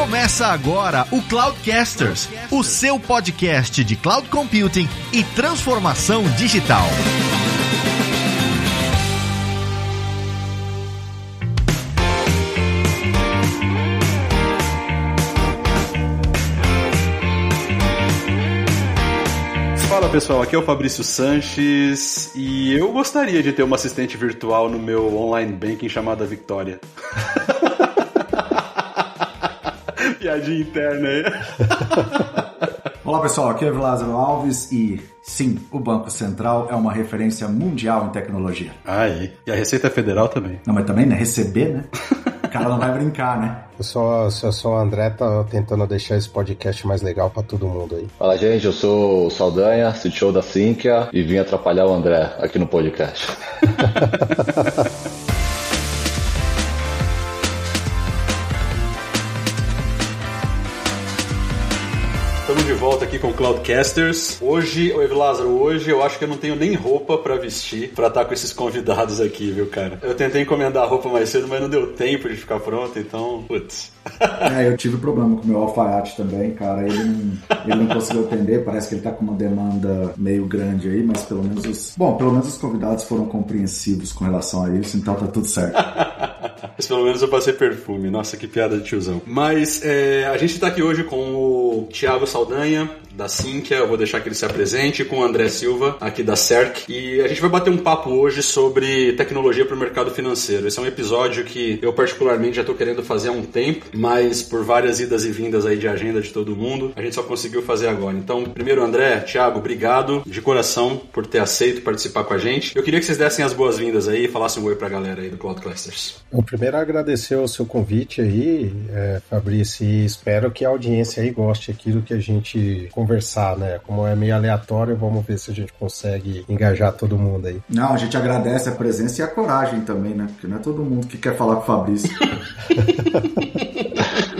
Começa agora o Cloudcasters, o seu podcast de cloud computing e transformação digital. Fala pessoal, aqui é o Fabrício Sanches e eu gostaria de ter uma assistente virtual no meu online banking chamada Victoria. Piadinha interna aí. Olá pessoal, aqui é o Lázaro Alves e sim, o Banco Central é uma referência mundial em tecnologia. Aí, e a Receita Federal também. Não, mas também, né? Receber, né? O cara não vai brincar, né? Eu sou, eu sou o André, tá tentando deixar esse podcast mais legal pra todo mundo aí. Fala gente, eu sou o Saldanha, CTO da Sinqia e vim atrapalhar o André aqui no podcast. de volta aqui com o Cloudcasters. Hoje, oi Lázaro, hoje eu acho que eu não tenho nem roupa pra vestir pra estar com esses convidados aqui, viu, cara? Eu tentei encomendar a roupa mais cedo, mas não deu tempo de ficar pronto, então, putz. É, eu tive problema com o meu alfaiate também, cara. Ele não, ele não conseguiu atender, parece que ele tá com uma demanda meio grande aí, mas pelo menos os. Bom, pelo menos os convidados foram compreensivos com relação a isso, então tá tudo certo. Mas pelo menos eu passei perfume. Nossa, que piada de tiozão. Mas é, a gente tá aqui hoje com o Thiago Saldanha, Aranha da Sinqia, eu vou deixar que ele se apresente, com o André Silva, aqui da CERC. E a gente vai bater um papo hoje sobre tecnologia para o mercado financeiro. Esse é um episódio que eu particularmente já estou querendo fazer há um tempo, mas por várias idas e vindas aí de agenda de todo mundo, a gente só conseguiu fazer agora. Então, primeiro, André, Thiago, obrigado de coração por ter aceito participar com a gente. Eu queria que vocês dessem as boas-vindas aí e falassem um oi para a galera aí do Cloud Clusters. O primeiro agradecer o seu convite aí, é, Fabrício, e espero que a audiência aí goste aqui do que a gente conversar, né? Como é meio aleatório, vamos ver se a gente consegue engajar todo mundo aí. Não, a gente agradece a presença e a coragem também, né? Porque não é todo mundo que quer falar com o Fabrício.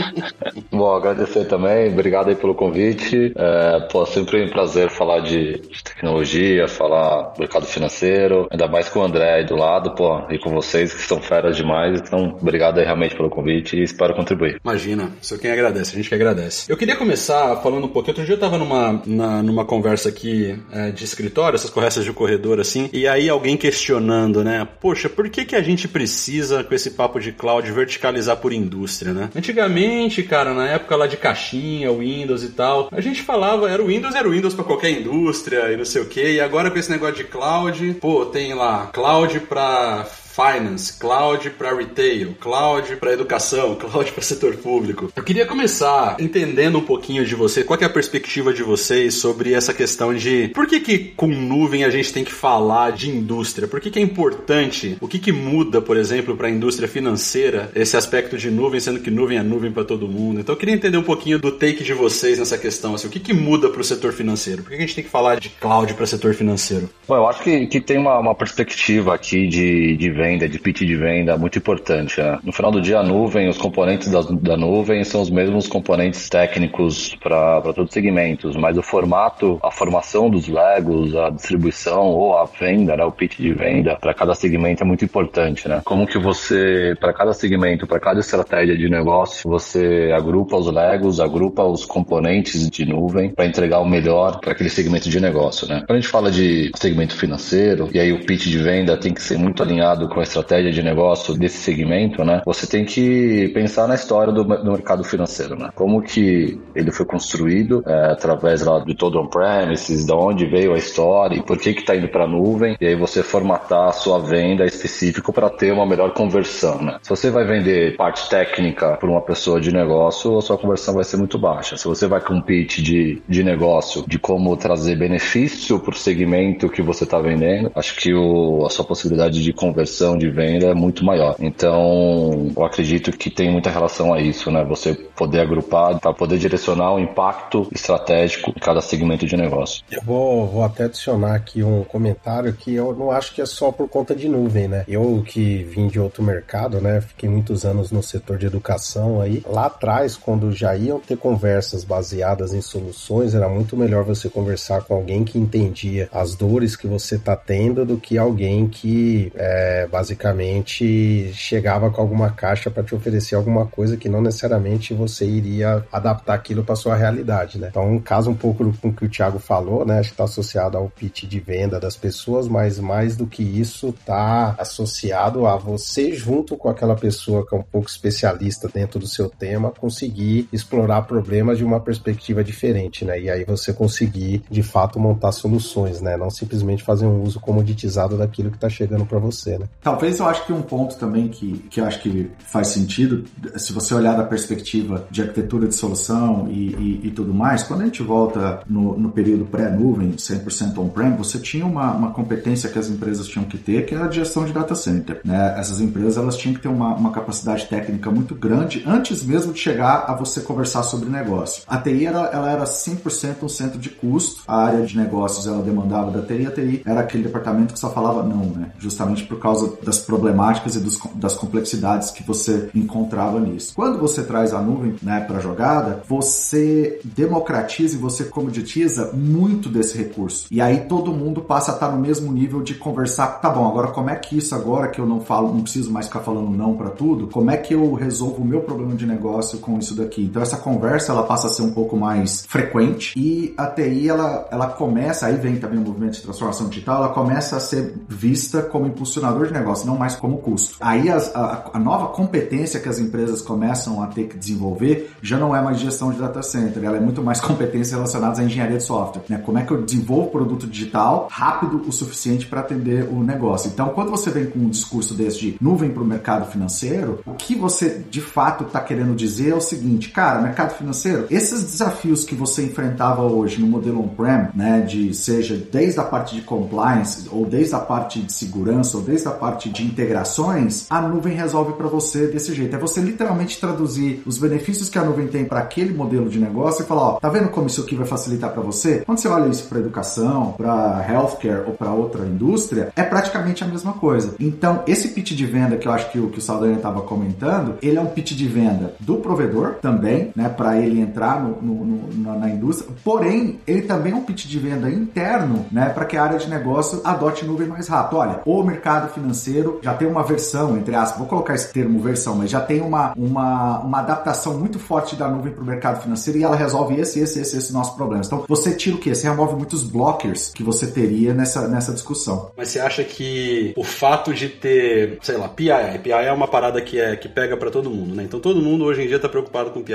Bom, agradecer também, obrigado aí pelo convite. É, pô, sempre um prazer falar de, de, tecnologia, falar mercado financeiro, ainda mais com o André aí do lado, pô, e com vocês que são feras demais. Então, obrigado aí realmente pelo convite e espero contribuir. Imagina, sou quem agradece, a gente que agradece. Eu queria começar falando um pouquinho. Outro dia eu tava numa, na, numa conversa aqui é, de escritório, essas conversas de corredor assim, e aí alguém questionando, né? Poxa, por que, que a gente precisa, com esse papo de cloud, verticalizar por indústria, né? Antigamente, cara, na época lá de caixinha, Windows e tal, a gente falava, era o Windows, era o Windows para qualquer indústria e não sei o que, e agora com esse negócio de cloud, pô, tem lá cloud para finance, cloud para retail, cloud para educação, cloud para setor público. Eu queria começar entendendo um pouquinho de você, qual é a perspectiva de vocês sobre essa questão de por que que com nuvem a gente tem que falar de indústria? Por que que é importante? O que que muda, por exemplo, para a indústria financeira esse aspecto de nuvem, sendo que nuvem é nuvem para todo mundo? Então eu queria entender um pouquinho do take de vocês nessa questão, assim, o que que muda para o setor financeiro? Por que, que a gente tem que falar de cloud para setor financeiro? Bom, eu acho que, que tem uma, uma perspectiva aqui de, de venda, de pitch de venda muito importante. Né? No final do dia, a nuvem, os componentes da, da nuvem são os mesmos componentes técnicos para todos os segmentos, mas o formato, a formação dos legos, a distribuição ou a venda, né, o pitch de venda, para cada segmento é muito importante. Né? Como que você, para cada segmento, para cada estratégia de negócio, você agrupa os legos, agrupa os componentes de nuvem para entregar o melhor para aquele segmento de negócio. Né? Quando a gente fala de segmento financeiro, e aí o pitch de venda tem que ser muito alinhado com a estratégia de negócio desse segmento, né? Você tem que pensar na história do, do mercado financeiro, né? Como que ele foi construído é, através lá de todo on-premises, de onde veio a história e por que que está indo para nuvem, e aí você formatar a sua venda específico para ter uma melhor conversão, né? Se você vai vender parte técnica para uma pessoa de negócio, a sua conversão vai ser muito baixa. Se você vai com um pitch de, de negócio, de como trazer benefício para o segmento que você está vendendo, acho que o, a sua possibilidade de conversão de venda é muito maior. Então, eu acredito que tem muita relação a isso, né? Você poder agrupar para poder direcionar o impacto estratégico em cada segmento de negócio. Eu vou, vou até adicionar aqui um comentário que eu não acho que é só por conta de nuvem, né? Eu que vim de outro mercado, né? Fiquei muitos anos no setor de educação aí. Lá atrás, quando já iam ter conversas baseadas em soluções, era muito melhor você conversar com alguém que entendia as dores que você está tendo do que alguém que é, basicamente chegava com alguma caixa para te oferecer alguma coisa que não necessariamente você iria adaptar aquilo para sua realidade, né? Então, um caso um pouco com o que o Thiago falou, né? Acho que está associado ao pitch de venda das pessoas, mas mais do que isso, está associado a você junto com aquela pessoa que é um pouco especialista dentro do seu tema, conseguir explorar problemas de uma perspectiva diferente, né? E aí você conseguir, de fato, montar soluções, né? Não simplesmente fazer um uso comoditizado daquilo que está chegando para você, né? Talvez eu acho que um ponto também que, que eu acho que faz sentido, se você olhar da perspectiva de arquitetura de solução e, e, e tudo mais, quando a gente volta no, no período pré-nuvem, 100% on-prem, você tinha uma, uma competência que as empresas tinham que ter, que era a gestão de data center. Né? Essas empresas elas tinham que ter uma, uma capacidade técnica muito grande antes mesmo de chegar a você conversar sobre negócio. A TI era, ela era 100% um centro de custo, a área de negócios ela demandava da TI, a TI era aquele departamento que só falava não, né? justamente por causa das problemáticas e dos, das complexidades que você encontrava nisso. Quando você traz a nuvem né, para a jogada, você democratiza e você comoditiza muito desse recurso. E aí todo mundo passa a estar no mesmo nível de conversar, tá bom, agora como é que isso agora que eu não falo, não preciso mais ficar falando não para tudo, como é que eu resolvo o meu problema de negócio com isso daqui? Então essa conversa ela passa a ser um pouco mais frequente e a TI ela, ela começa, aí vem também o movimento de transformação digital, ela começa a ser vista como impulsionador de negócio, não mais como custo. Aí as, a, a nova competência que as empresas começam a ter que desenvolver já não é mais gestão de data center, ela é muito mais competências relacionadas à engenharia de software. Né? Como é que eu desenvolvo produto digital rápido o suficiente para atender o negócio? Então, quando você vem com um discurso desse de nuvem para o mercado financeiro, o que você de fato está querendo dizer é o seguinte, cara, mercado financeiro, esses desafios que você enfrentava hoje no modelo on-prem, né, de seja desde a parte de compliance ou desde a parte de segurança ou desde a parte de integrações, a nuvem resolve para você desse jeito. É você literalmente traduzir os benefícios que a nuvem tem para aquele modelo de negócio e falar, ó, tá vendo como isso aqui vai facilitar para você? Quando você olha isso para educação, para healthcare ou para outra indústria, é praticamente a mesma coisa. Então, esse pitch de venda que eu acho que o que o Saldanha estava comentando, ele é um pitch de venda do provedor também, né, para ele entrar no, no, no, na indústria. Porém, ele também é um pitch de venda interno, né, para que a área de negócio adote nuvem mais rápido. Olha, o mercado financeiro já tem uma versão, entre aspas, vou colocar esse termo versão, mas já tem uma, uma, uma adaptação muito forte da nuvem para o mercado financeiro e ela resolve esse, esse, esse, esse nossos problemas. Então, você tira o quê? Você remove muitos blockers que você teria nessa, nessa discussão. Mas você acha que o fato de ter, sei lá, PII, PII é uma parada que, é, que pega para todo mundo, né? Então todo mundo hoje em dia tá preocupado com PII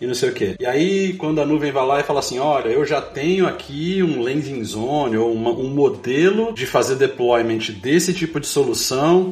e não sei o quê. E aí, quando a nuvem vai lá e fala assim, olha, eu já tenho aqui um landing zone ou uma, um modelo de fazer deployment desse tipo de solução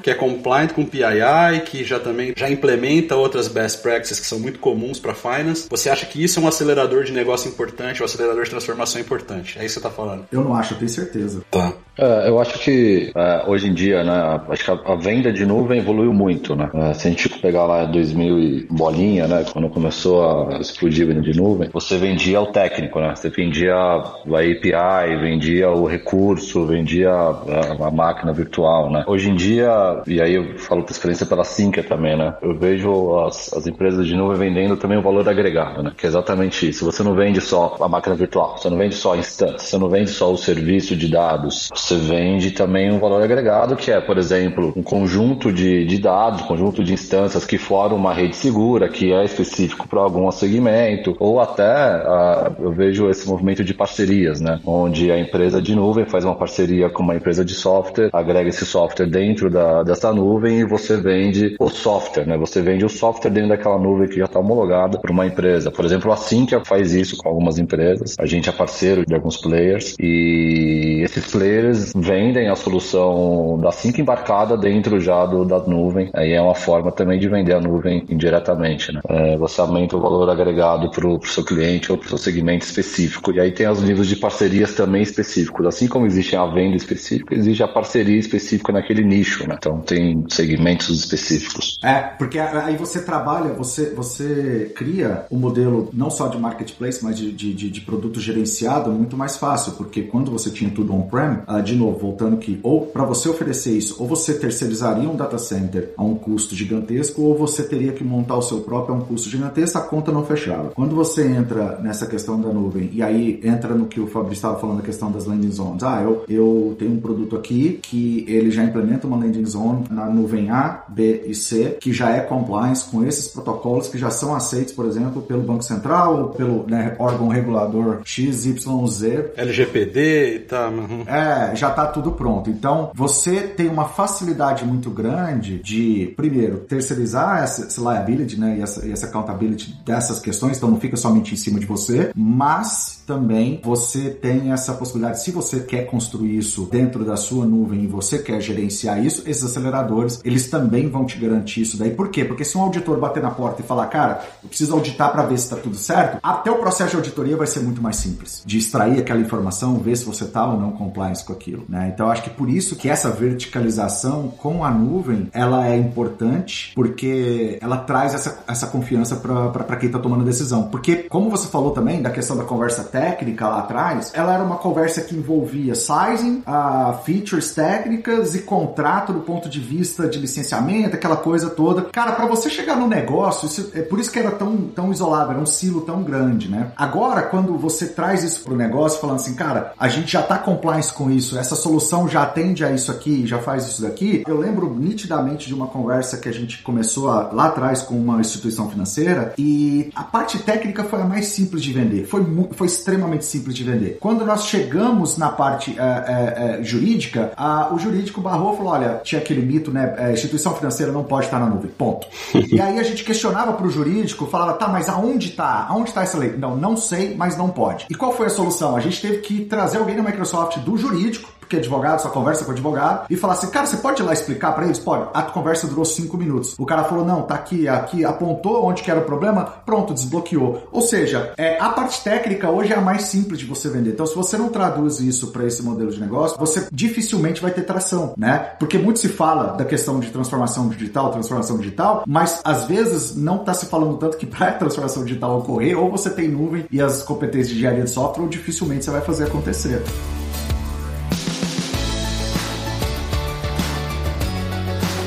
que é compliant com PII, que já também já implementa outras best practices que são muito comuns para finance. Você acha que isso é um acelerador de negócio importante, um acelerador de transformação importante? É isso que você tá falando? Eu não acho, eu tenho certeza. Tá. É, eu acho que é, hoje em dia, né, acho que a, a, venda de nuvem evoluiu muito, né? É, se a gente pegar lá 2000 e bolinha, né, quando começou a explodir a venda de nuvem, você vendia o técnico, né? Você vendia a API, vendia o recurso, vendia a, a máquina virtual, né? Hoje em dia, e aí eu falo por experiência pela Sinqia também, né? Eu vejo as, as empresas de nuvem vendendo também o valor agregado, né? Que é exatamente isso. Você não vende só a máquina virtual, você não vende só a instância, você não vende só o serviço de dados, você vende também um valor agregado, que é, por exemplo, um conjunto de, de dados, um conjunto de instâncias que formam uma rede segura, que é específico para algum segmento, ou até uh, eu vejo esse movimento de parcerias, né? Onde a empresa de nuvem faz uma parceria com uma empresa de software, agrega esse software dentro da, dessa nuvem e você vende o software, né? Você vende o software dentro daquela nuvem que já está homologada para uma empresa. Por exemplo, a Sinqia faz isso com algumas empresas. A gente é parceiro de alguns players e esses players vendem a solução da Sync embarcada dentro já do, da nuvem. Aí é uma forma também de vender a nuvem indiretamente. Né? É, você aumenta o valor agregado para o seu cliente ou para o seu segmento específico. E aí tem os níveis de parcerias também específicos. Assim como existe a venda específica, existe a parceria específica naquele nicho. Né? Então tem segmentos específicos. É, porque aí você trabalha, você, você cria o um modelo não só de marketplace, mas de, de, de, produto gerenciado muito mais fácil, porque quando você tinha tudo tudo on-prem, uh, de novo, voltando que ou para você oferecer isso, ou você terceirizaria um data center a um custo gigantesco, ou você teria que montar o seu próprio a um custo gigantesco, a conta não fechava. Quando você entra nessa questão da nuvem, e aí entra no que o Fabrício estava falando, a questão das landing zones. Ah, eu, eu tenho um produto aqui que ele já implementa uma landing zone na nuvem A, B e C, que já é compliance com esses protocolos que já são aceitos, por exemplo, pelo Banco Central ou pelo né, órgão regulador XYZ. LGPD e tá. Uhum. É, já tá tudo pronto. Então, você tem uma facilidade muito grande de, primeiro, terceirizar essa, essa liability, né, e essa, e essa accountability dessas questões, então não fica somente em cima de você, mas também você tem essa possibilidade, se você quer construir isso dentro da sua nuvem e você quer gerenciar isso, esses aceleradores, eles também vão te garantir isso daí. Por quê? Porque se um auditor bater na porta e falar, cara, eu preciso auditar para ver se está tudo certo, até o processo de auditoria vai ser muito mais simples de extrair aquela informação, ver se você está ou não compliance com aquilo. Né? Então, acho que por isso que essa verticalização com a nuvem, ela é importante, porque ela traz essa, essa confiança para quem está tomando decisão. Porque, como você falou também da questão da conversa técnica lá atrás, ela era uma conversa que envolvia sizing, uh, features técnicas e contrato do ponto de vista de licenciamento, aquela coisa toda. Cara, para você chegar no negócio, isso, é por isso que era tão, tão isolado, era um silo tão grande, né? Agora, quando você traz isso pro negócio, falando assim, cara, a gente já tá compliance com isso, essa solução já atende a isso aqui, já faz isso daqui. Eu lembro nitidamente de uma conversa que a gente começou a, lá atrás com uma instituição financeira e a parte técnica foi a mais simples de vender. Foi, foi extremamente simples de vender. Quando nós chegamos na parte é, é, é, jurídica, a, o jurídico barrou e falou: olha, tinha aquele mito, né? É, instituição financeira não pode estar na nuvem. Ponto. e aí a gente questionava para o jurídico, falava: tá, mas aonde está? Aonde está essa lei? Não, não sei, mas não pode. E qual foi a solução? A gente teve que trazer alguém da Microsoft do jurídico porque advogado só conversa com advogado, e falar assim, cara, você pode ir lá explicar para eles? Pode. A conversa durou cinco minutos. O cara falou, não, tá aqui, aqui, apontou onde que era o problema, pronto, desbloqueou. Ou seja, é, a parte técnica hoje é a mais simples de você vender. Então, se você não traduz isso para esse modelo de negócio, você dificilmente vai ter tração, né? Porque muito se fala da questão de transformação digital, transformação digital, mas às vezes não está se falando tanto que para a transformação digital ocorrer, ou você tem nuvem e as competências de engenharia de software, ou dificilmente você vai fazer acontecer.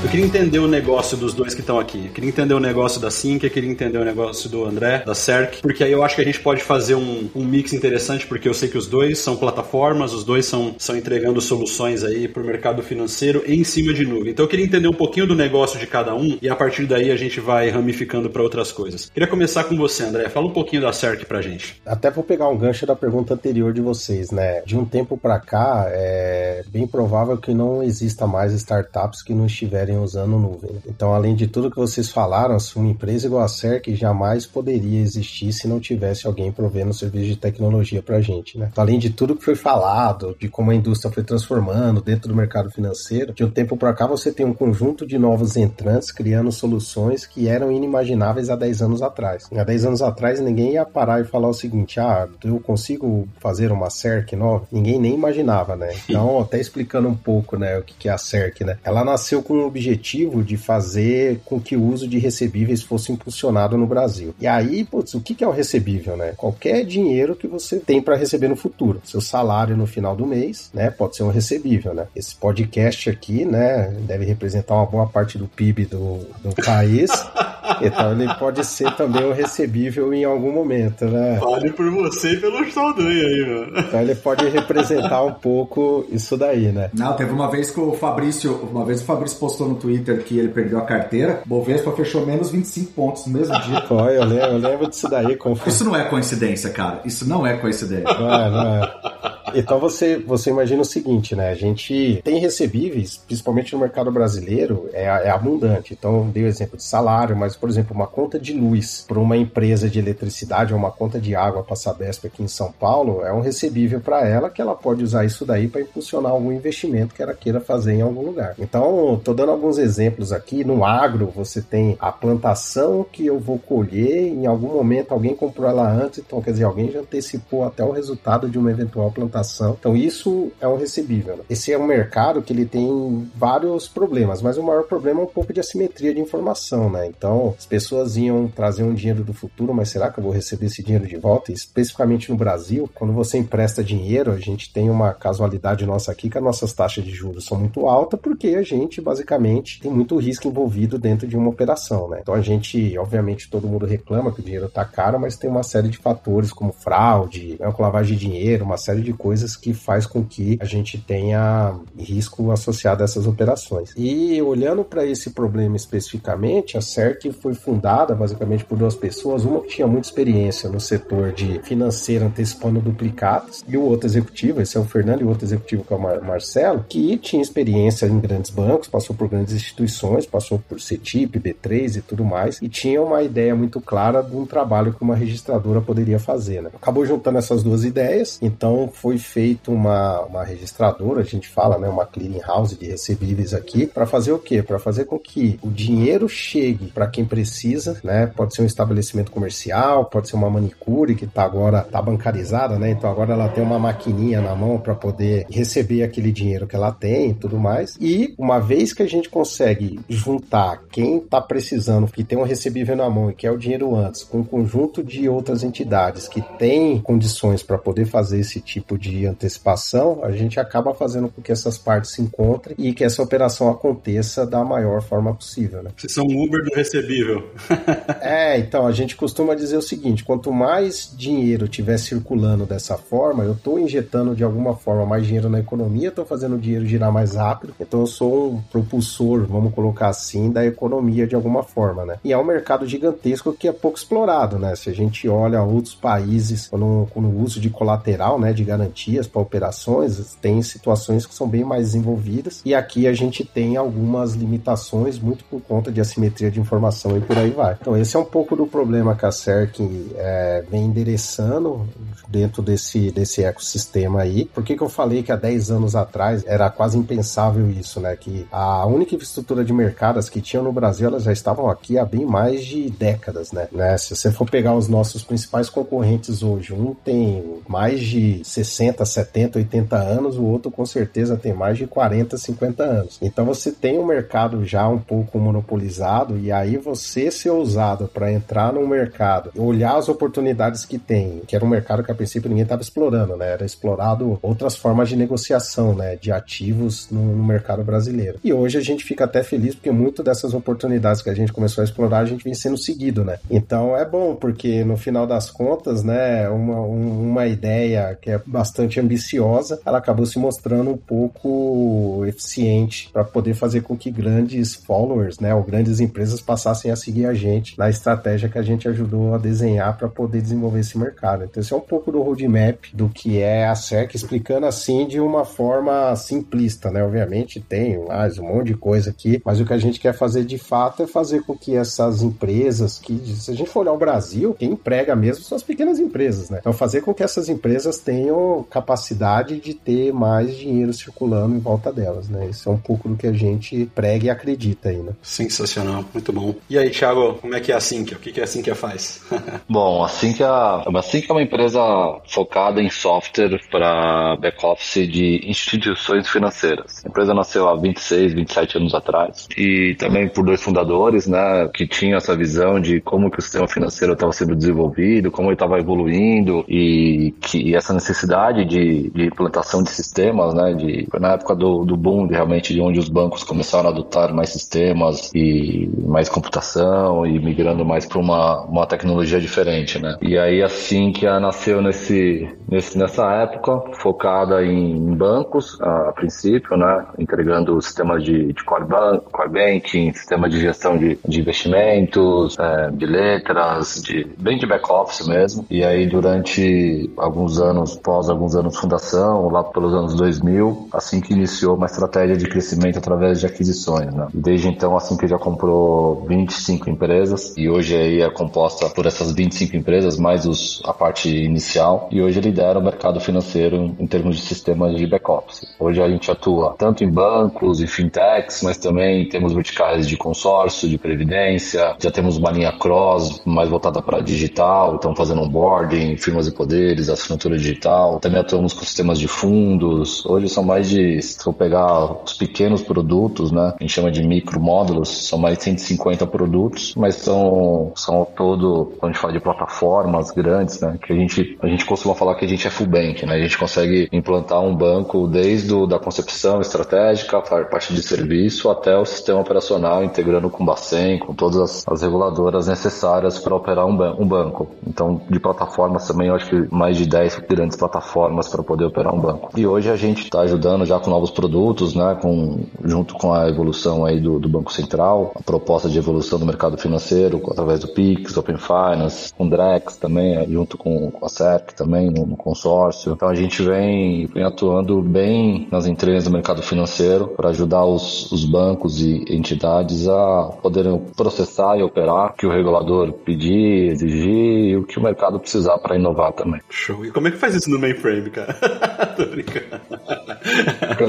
Eu queria entender o negócio dos dois que estão aqui. Eu queria entender o negócio da Sync, eu queria entender o negócio do André, da CERC, porque aí eu acho que a gente pode fazer um, um mix interessante, porque eu sei que os dois são plataformas, os dois são, são entregando soluções aí para o mercado financeiro em cima de nuvem. Então eu queria entender um pouquinho do negócio de cada um e a partir daí a gente vai ramificando para outras coisas. Queria começar com você, André. Fala um pouquinho da CERC pra gente. Até vou pegar um gancho da pergunta anterior de vocês, né? De um tempo para cá, é bem provável que não exista mais startups que não estiverem usando nuvem. Então, além de tudo que vocês falaram, uma empresa igual a CERC jamais poderia existir se não tivesse alguém provendo serviço de tecnologia para a gente, né? Então, além de tudo que foi falado, de como a indústria foi transformando dentro do mercado financeiro, de um tempo para cá você tem um conjunto de novos entrantes criando soluções que eram inimagináveis há 10 anos atrás. Há 10 anos atrás ninguém ia parar e falar o seguinte: ah, eu consigo fazer uma CERC nova? Ninguém nem imaginava, né? Então, até explicando um pouco, né, o que é a CERC, né? Ela nasceu com objetivo de fazer com que o uso de recebíveis fosse impulsionado no Brasil. E aí, putz, o que é o recebível, né? Qualquer dinheiro que você tem para receber no futuro. Seu salário no final do mês, né? Pode ser um recebível, né? Esse podcast aqui, né? Deve representar uma boa parte do PIB do, do país. então ele pode ser também um recebível em algum momento, né? Fale por você e pelo Saldanha aí, mano. Então ele pode representar um pouco isso daí, né? Não, teve uma vez que o Fabrício, uma vez o Fabrício postou no Twitter que ele perdeu a carteira, Bovespa fechou menos 25 pontos no mesmo dia. Foi, eu lembro, eu lembro disso daí. Isso não é coincidência, cara. Isso não é coincidência. Não é, não é. Então você, você imagina o seguinte, né? A gente tem recebíveis, principalmente no mercado brasileiro, é, é abundante. Então, dei o exemplo de salário, mas, por exemplo, uma conta de luz para uma empresa de eletricidade ou uma conta de água para a Sabesp aqui em São Paulo é um recebível para ela que ela pode usar isso daí para impulsionar algum investimento que ela queira fazer em algum lugar. Então, tô dando alguns exemplos aqui. No agro, você tem a plantação que eu vou colher, em algum momento alguém comprou ela antes, então quer dizer, alguém já antecipou até o resultado de uma eventual plantação Então isso é um recebível. Esse é um mercado que ele tem vários problemas, mas o maior problema é um pouco de assimetria de informação, né? Então as pessoas iam trazer um dinheiro do futuro, mas será que eu vou receber esse dinheiro de volta? E especificamente no Brasil, quando você empresta dinheiro, a gente tem uma casualidade nossa aqui que as nossas taxas de juros são muito altas porque a gente basicamente tem muito risco envolvido dentro de uma operação, né? Então a gente, obviamente, todo mundo reclama que o dinheiro tá caro, mas tem uma série de fatores como fraude, né, lavagem de dinheiro, uma série de coisas que faz com que a gente tenha risco associado a essas operações. E olhando para esse problema especificamente, a CERC foi fundada basicamente por duas pessoas, uma que tinha muita experiência no setor de financeiro antecipando duplicados e o outro executivo, esse é o Fernando e o outro executivo que é o Mar Marcelo, que tinha experiência em grandes bancos, passou por grandes instituições, passou por CETIP, B3 e tudo mais, e tinha uma ideia muito clara de um trabalho que uma registradora poderia fazer. Né? Acabou juntando essas duas ideias, então foi feito uma, uma registradora, a gente fala, né, uma clearing house de recebíveis aqui, para fazer o quê? Para fazer com que o dinheiro chegue para quem precisa, né? Pode ser um estabelecimento comercial, pode ser uma manicure que tá agora tá bancarizada, né? Então agora ela tem uma maquininha na mão para poder receber aquele dinheiro que ela tem e tudo mais. E uma vez que a gente consegue juntar quem tá precisando, que tem um recebível na mão e quer o dinheiro antes, com um conjunto de outras entidades que têm condições para poder fazer esse tipo de antecipação, a gente acaba fazendo com que essas partes se encontrem e que essa operação aconteça da maior forma possível, né? Vocês são Uber do recebível. é, então a gente costuma dizer o seguinte: quanto mais dinheiro tiver circulando dessa forma, eu estou injetando de alguma forma mais dinheiro na economia, estou fazendo o dinheiro girar mais rápido, então eu sou um propulsor, vamos colocar assim, da economia de alguma forma, né? E é um mercado gigantesco que é pouco explorado, né? Se a gente olha outros países no, no uso de colateral, né, de garantias para operações, tem situações que são bem mais desenvolvidas e aqui a gente tem algumas limitações muito por conta de assimetria de informação e por aí vai. Então esse é um pouco do problema que a CERC é, vem endereçando dentro desse, desse ecossistema aí. Por que, que eu falei que há 10 anos atrás era quase impensável isso, né? Que a única infraestrutura de mercados que tinham no Brasil, elas já estavam aqui há bem mais de décadas, né? né? Se você for pegar os nossos principais concorrentes hoje, um tem mais de 60, 70, 80 anos, o outro com certeza tem mais de 40, 50 anos. Então você tem um mercado já um pouco monopolizado e aí você ser ousado para entrar no mercado, olhar as oportunidades que tem, que era um mercado que a princípio ninguém estava explorando, né? Era explorado outras formas de negociação, né? De ativos no, no mercado brasileiro. E hoje a gente fica até feliz porque muito dessas oportunidades que a gente começou a explorar, a gente vem sendo seguido, né? Então é bom, porque no final das contas, né, uma, uma ideia que é bastante ambiciosa, ela acabou se mostrando um pouco eficiente para poder fazer com que grandes followers, né, ou grandes empresas passassem a seguir a gente na estratégia que a gente ajudou a desenhar para poder desenvolver esse mercado. Então esse é um pouco do roadmap do que é a SEC, explicando assim de uma forma simplista, né? Obviamente tem mais um monte de coisa aqui, mas o que a gente quer fazer de fato é fazer com que essas empresas, que se a gente for olhar o Brasil, quem emprega mesmo são as pequenas empresas, né? Então fazer com que essas empresas tenham capacidade de ter mais dinheiro circulando em volta delas, né? Isso é um pouco do que a gente prega e acredita aí, né? Sensacional, muito bom. E aí, Thiago, como é que é a Sinqia? O que, que a Sinqia faz? bom, a Sinqia, a Sinqia é uma empresa focada em software para back-office de instituições financeiras. A empresa nasceu há 26, 27 anos atrás e também por dois fundadores, né, que tinham essa visão de como que o sistema financeiro estava sendo desenvolvido, como ele estava evoluindo e que essa necessidade de, de, implantação de sistemas, né, de, na época do, do boom, de, realmente, de onde os bancos começaram a adotar mais sistemas e mais computação e migrando mais para uma, uma tecnologia diferente, né. E aí assim que a nasceu nesse, nesse, nessa época, focada em bancos, a, a princípio, né, entregando sistemas de, de core, ban core banking, sistema de gestão de, de investimentos, é, de letras, de, bem de back-office mesmo. E aí, durante alguns anos, pós alguns anos de fundação, lá pelos anos 2000, assim que iniciou uma estratégia de crescimento através de aquisições, né. Desde então, assim que já comprou 25 empresas e hoje aí é composta por essas 25 empresas, mais os, a parte inicial, e hoje lidera o mercado financeiro em termos de sistemas de back-office. Hoje a gente atua tanto em bancos e fintechs, mas também temos verticais de consórcio, de previdência, já temos uma linha cross mais voltada para digital, estamos fazendo onboarding, firmas e poderes, assinatura digital, também também atuamos com sistemas de fundos. Hoje são mais de, se eu pegar os pequenos produtos, né? A gente chama de micro módulos, são mais de 150 produtos, mas são, são ao todo, quando a gente fala de plataformas grandes, né? Que a gente, a gente costuma falar que a gente é full bank, né? A gente consegue implantar um banco desde o, da concepção estratégica, parte de serviço, até o sistema operacional, integrando com o Bacen, com todas as, as reguladoras necessárias para operar um, ban um banco. Então, de plataformas também, eu acho que mais de 10 grandes plataformas para poder operar um banco. E hoje a gente está ajudando já com novos produtos, né? Com, junto com a evolução aí do, do Banco Central, a proposta de evolução do mercado financeiro, através do Pix, Open Finance, com Drex também, junto com, a SERC também, no, no, consórcio. Então a gente vem, vem atuando bem nas entrelinhas do mercado financeiro para ajudar os, os bancos e entidades a poderem processar e operar o que o regulador pedir, exigir e o que o mercado precisar para inovar também. Show. E como é que faz isso no mainframe, cara? Tô brincando.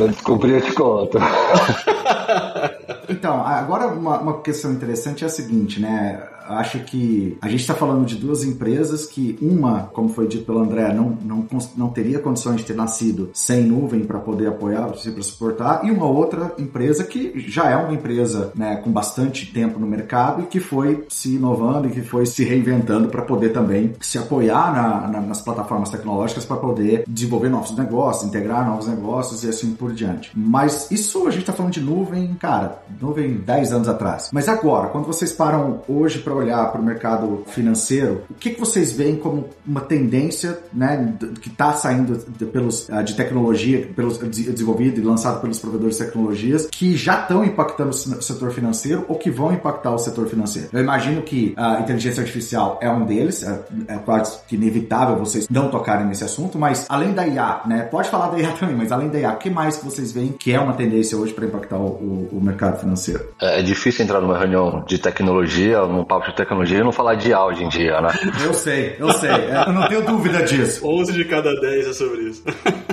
Descobrir, eu te conto. Então, agora uma, uma questão interessante é a seguinte, né? Acho que a gente está falando de duas empresas que uma, como foi dito pelo André, não, não, não teria condições de ter nascido sem nuvem para poder apoiar, para suportar, e uma outra empresa que já é uma empresa né, com bastante tempo no mercado e que foi se inovando e que foi se reinventando para poder também se apoiar na, na, nas plataformas tecnológicas para poder desenvolver novos negócios, integrar novos negócios e assim por diante. Mas isso a gente está falando de nuvem, cara, nuvem 10 anos atrás. Mas agora, quando vocês param hoje para olhar para o mercado financeiro, o que, que vocês veem como uma tendência né, que está saindo de, pelos, ah, de tecnologia, pelos, desenvolvido e lançado pelos provedores de tecnologias, que já estão impactando o setor financeiro ou que vão impactar o setor financeiro? Eu imagino que a inteligência artificial é um deles, é, é quase que inevitável vocês não tocarem nesse assunto, mas além da IA, né, pode falar da IA também, mas além da IA, o que mais que vocês veem que é uma tendência hoje para impactar o, o, o mercado financeiro? É, é difícil entrar numa reunião de tecnologia, num papo de tecnologia e não falar de IA hoje em dia, né? Eu sei, eu sei. É, eu não tenho dúvida disso. 11 de cada 10 é sobre isso.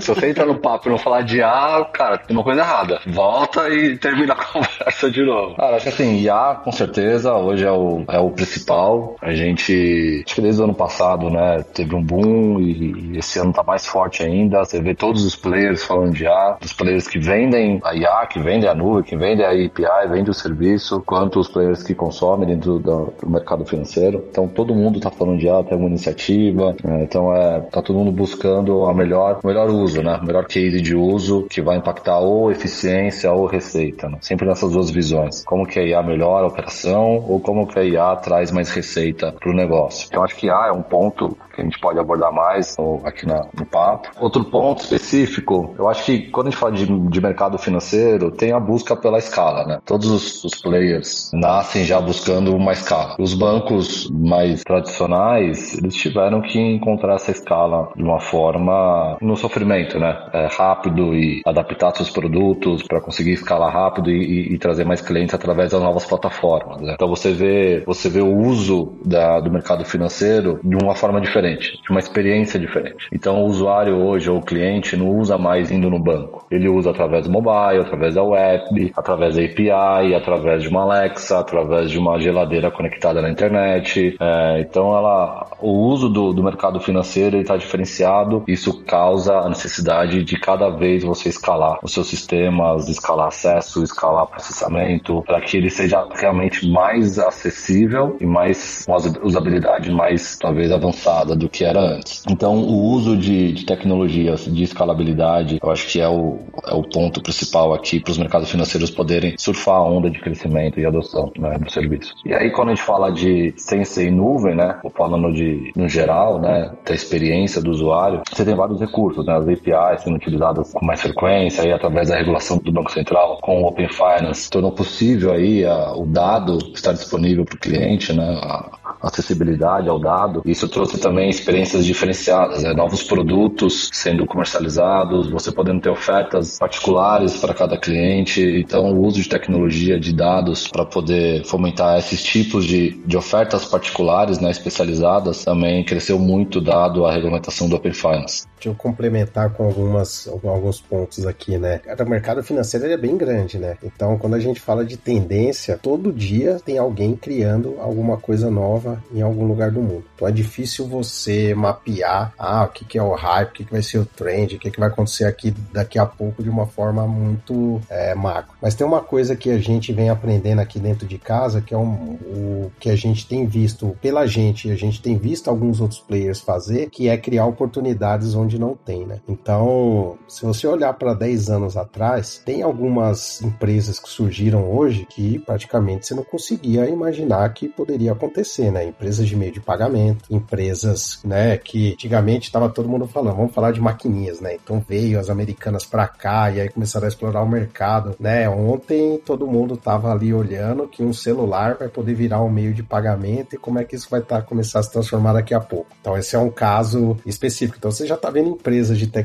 Se você entrar no papo e não falar de IA, cara, tem uma coisa errada. Volta e termina a conversa de novo. Cara, acho que assim, IA, com certeza, hoje é o, é o principal. A gente, acho que desde o ano passado, né, teve um boom e, e esse ano tá mais forte ainda. Você vê todos os players falando de IA, os players que vendem a IA, que vendem a nuvem, que vendem a API, vendem o serviço, quanto os players que consomem dentro do, do mercado financeiro. Então todo mundo está falando de ah, tem uma iniciativa, né? então é, tá todo mundo buscando a melhor, o melhor uso, né? O melhor case de uso que vai impactar ou eficiência ou receita, né? Sempre nessas duas visões. Como que a IA melhora a operação ou como que a IA traz mais receita para o negócio. Então acho que IA é um ponto que a gente pode abordar mais aqui na, no papo. Outro ponto específico, eu acho que quando a gente fala de, de mercado financeiro, tem a busca pela escala, né? Todos os, os players nascem já buscando uma escala. Os bancos mais tradicionais, eles tiveram que encontrar essa escala de uma forma no sofrimento, né? É, rápido e adaptar seus produtos para conseguir escalar rápido e, e, e, trazer mais clientes através das novas plataformas. Né? Então você vê, você vê o uso da, do mercado financeiro de uma forma diferente de uma experiência diferente. Então o usuário hoje ou o cliente não usa mais indo no banco. Ele usa através do mobile, através da web, através da API, através de uma Alexa, através de uma geladeira conectada na internet. É, então ela, o uso do, do mercado financeiro está diferenciado. Isso causa a necessidade de cada vez você escalar os seus sistemas, escalar acesso, escalar processamento, para que ele seja realmente mais acessível e mais uma usabilidade mais talvez avançada do que era antes. Então, o uso de, de tecnologias de escalabilidade, eu acho que é o, é o ponto principal aqui para os mercados financeiros poderem surfar a onda de crescimento e adoção né, do serviço. E aí, quando a gente fala de em nuvem, né, falando de, no geral, né, da experiência do usuário, você tem vários recursos, né, as APIs sendo utilizadas com mais frequência, aí, através da regulação do Banco Central com o Open Finance, tornou possível aí a, o dado estar disponível para o cliente, né, a, acessibilidade ao dado. Isso trouxe também experiências diferenciadas, né? novos produtos sendo comercializados, você podendo ter ofertas particulares para cada cliente. Então, o uso de tecnologia de dados para poder fomentar esses tipos de, de ofertas particulares, né, especializadas, também cresceu muito dado a regulamentação do Open Finance. Deixa eu complementar com algumas, alguns pontos aqui, né? O mercado financeiro é bem grande, né? Então, quando a gente fala de tendência, todo dia tem alguém criando alguma coisa nova em algum lugar do mundo. Então é difícil você mapear ah, o que, que é o hype, o que, que vai ser o trend, o que, que vai acontecer aqui daqui a pouco de uma forma muito é, macro. Mas tem uma coisa que a gente vem aprendendo aqui dentro de casa, que é um, o que a gente tem visto pela gente, a gente tem visto alguns outros players fazer, que é criar oportunidades onde não tem, né? Então, se você olhar para 10 anos atrás, tem algumas empresas que surgiram hoje que praticamente você não conseguia imaginar que poderia acontecer, né? Empresas de meio de pagamento, empresas, né, que antigamente estava todo mundo falando, vamos falar de maquininhas, né? Então veio as americanas para cá e aí começaram a explorar o mercado, né? Ontem todo mundo tava ali olhando que um celular vai poder virar um meio de pagamento e como é que isso vai tá, começar a se transformar daqui a pouco. Então esse é um caso específico. Então você já está vendo empresas de tecnologia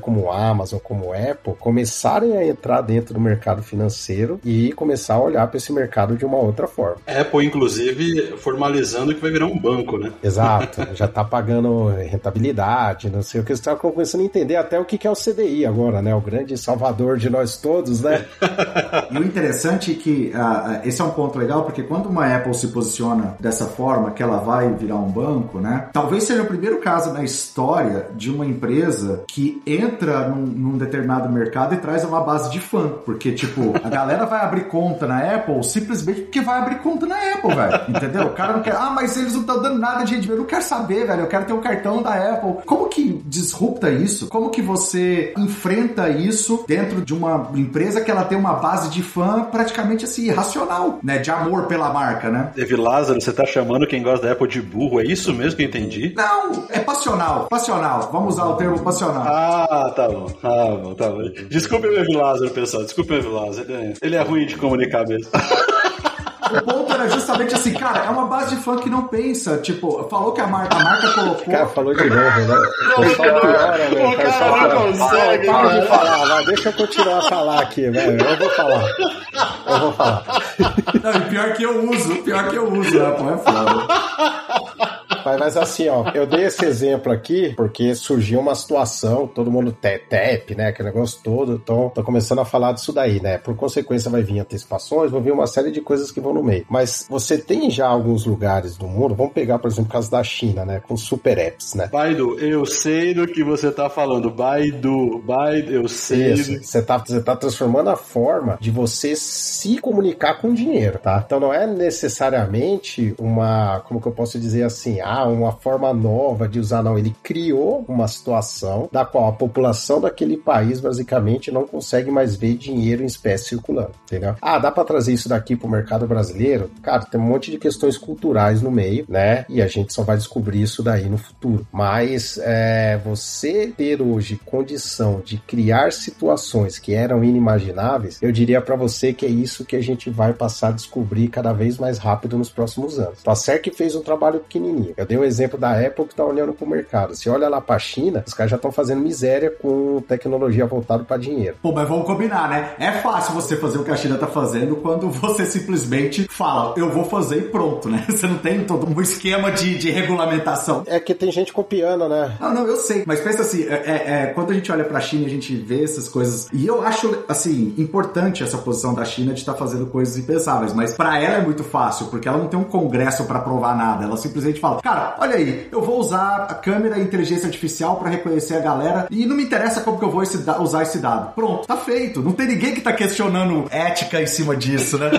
como Amazon, como Apple, começarem a entrar dentro do mercado financeiro e começar a olhar para esse mercado de uma outra forma. Apple, inclusive, formalizando que vai virar um banco, né? Exato, já está pagando rentabilidade, não sei o que. Você está começando a entender até o que é o CDI agora, né? O grande salvador de nós todos, né? e o interessante é que uh, esse é um ponto legal, porque quando uma Apple se posiciona dessa forma, que ela vai virar um banco, né? Talvez seja o primeiro caso na história de uma empresa que entra num, num determinado mercado e traz uma base de fã. Porque, tipo, a galera vai abrir conta na Apple simplesmente porque vai abrir conta na Apple, velho. Entendeu? O cara não quer, ah, mas eles não estão dando nada de dinheiro. Eu não quero saber, velho. Eu quero ter um cartão da Apple. Como que disrupta isso? Como que você enfrenta isso dentro de uma empresa que ela tem uma base de fã praticamente assim, irracional, né? De amor pela marca, né? Teve Lázaro, você tá chamando quem gosta da Apple de burro, é isso mesmo que eu entendi? Não, é passional, passional. Vamos usar o termo passional. Ah, tá bom, tá bom, tá bom. Desculpe o Evi Lázaro, pessoal, desculpe o Evi Lázaro, ele é, ele é ruim de comunicar mesmo. O ponto era justamente assim, cara, é uma base de fã que não pensa. Tipo, falou que a marca, a marca colocou. Cara, falou de novo, né? O cara, velho. O cara não consegue, Para de falar, vai, deixa eu continuar a falar aqui, velho. Eu vou falar. Eu vou falar. Não, e pior que eu uso, pior que eu uso, né? Pô, é foda. Mas, mas assim, ó, eu dei esse exemplo aqui porque surgiu uma situação, todo mundo tap, né? Aquele negócio todo. Então, tô começando a falar disso daí, né? Por consequência, vai vir antecipações, vai vir uma série de coisas que vão no meio. Mas você tem já alguns lugares do mundo, vamos pegar, por exemplo, o caso da China, né? Com super apps, né? Baidu, eu sei do que você tá falando. Baidu, Baidu, eu sei. Isso, do... você, tá, você tá transformando a forma de você se comunicar com dinheiro, tá? Então não é necessariamente uma, como que eu posso dizer assim, ah, uma forma nova de usar, não. Ele criou uma situação da qual a população daquele país basicamente não consegue mais ver dinheiro em espécie circulando, entendeu? Ah, dá para trazer isso daqui pro mercado brasileiro? Cara, tem um monte de questões culturais no meio, né? E a gente só vai descobrir isso daí no futuro. Mas é, você ter hoje condição de criar situações que eram inimagináveis, eu diria para você que é isso que a gente vai passar a descobrir cada vez mais rápido nos próximos anos. Tá certo que fez um trabalho pequenininho. Eu dei o um exemplo da Apple que está olhando para o mercado. Se olha lá para a China, os caras já estão fazendo miséria com tecnologia voltada para dinheiro. Pô, mas vamos combinar, né? É fácil você fazer o que a China está fazendo quando você simplesmente fala, eu vou fazer e pronto, né? Você não tem todo um esquema de, de regulamentação. É que tem gente copiando, né? Não, não, eu sei. Mas pensa assim, é, é, é quando a gente olha para a China, a gente vê essas coisas. E eu acho, assim, importante essa posição da China de estar tá fazendo coisas impensáveis. Mas para ela é muito fácil, porque ela não tem um congresso para provar nada. Ela simplesmente fala, cara, olha aí, eu vou usar a câmera e inteligência artificial para reconhecer a galera e não me interessa como que eu vou esse usar esse dado. Pronto, tá feito. Não tem ninguém que tá questionando ética em cima disso, né?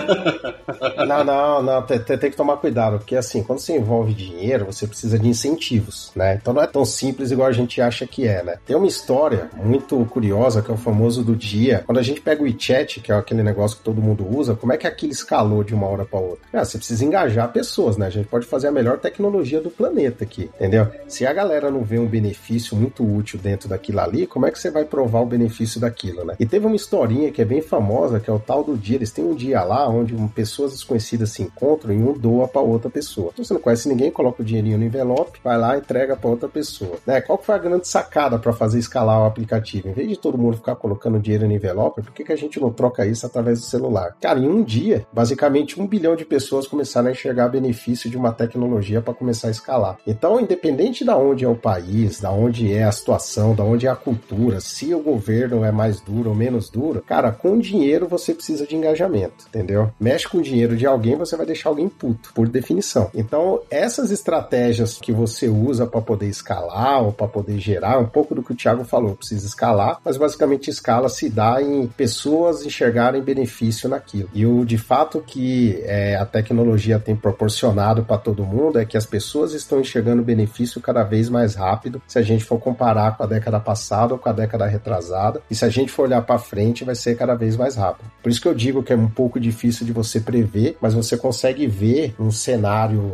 não, não, não. Tem, tem, que tomar cuidado, porque assim, quando você envolve dinheiro, você precisa de incentivos, né? Então não é tão simples igual a gente acha que é, né? Tem uma história muito curiosa que é o famoso do dia. Quando a gente pega o WeChat, que é aquele negócio que todo mundo usa, como é que aquilo escalou de uma hora para outra? Ah, você precisa engajar pessoas, né? A gente pode fazer a melhor tecnologia do planeta aqui, entendeu? Se a galera não vê um benefício muito útil dentro daquilo ali, como é que você vai provar o benefício daquilo, né? E teve uma historinha que é bem famosa, que é o tal do dia. Eles têm um dia lá onde pessoas desconhecidas se encontram e um doa para outra pessoa. Então você não conhece ninguém, coloca o dinheirinho no envelope, vai lá e entrega para outra pessoa. Né? Qual que foi a grande sacada para fazer escalar o aplicativo? Em vez de todo mundo ficar colocando dinheiro no envelope, por que, que a gente não troca isso através do celular? Cara, em um dia, basicamente um bilhão de pessoas começaram a enxergar benefício de uma tecnologia para começar escalar. Então, independente da onde é o país, da onde é a situação, da onde é a cultura, se o governo é mais duro ou menos duro, cara, com dinheiro você precisa de engajamento, entendeu? Mexe com o dinheiro de alguém, você vai deixar alguém puto, por definição. Então, essas estratégias que você usa para poder escalar ou para poder gerar, um pouco do que o Thiago falou, precisa escalar, mas basicamente escala se dá em pessoas enxergarem benefício naquilo. E o de fato que é, a tecnologia tem proporcionado para todo mundo é que as pessoas estão enxergando benefício cada vez mais rápido se a gente for comparar com a década passada ou com a década retrasada. E se a gente for olhar para frente, vai ser cada vez mais rápido. Por isso que eu digo que é um pouco difícil de você prever, mas você consegue ver um cenário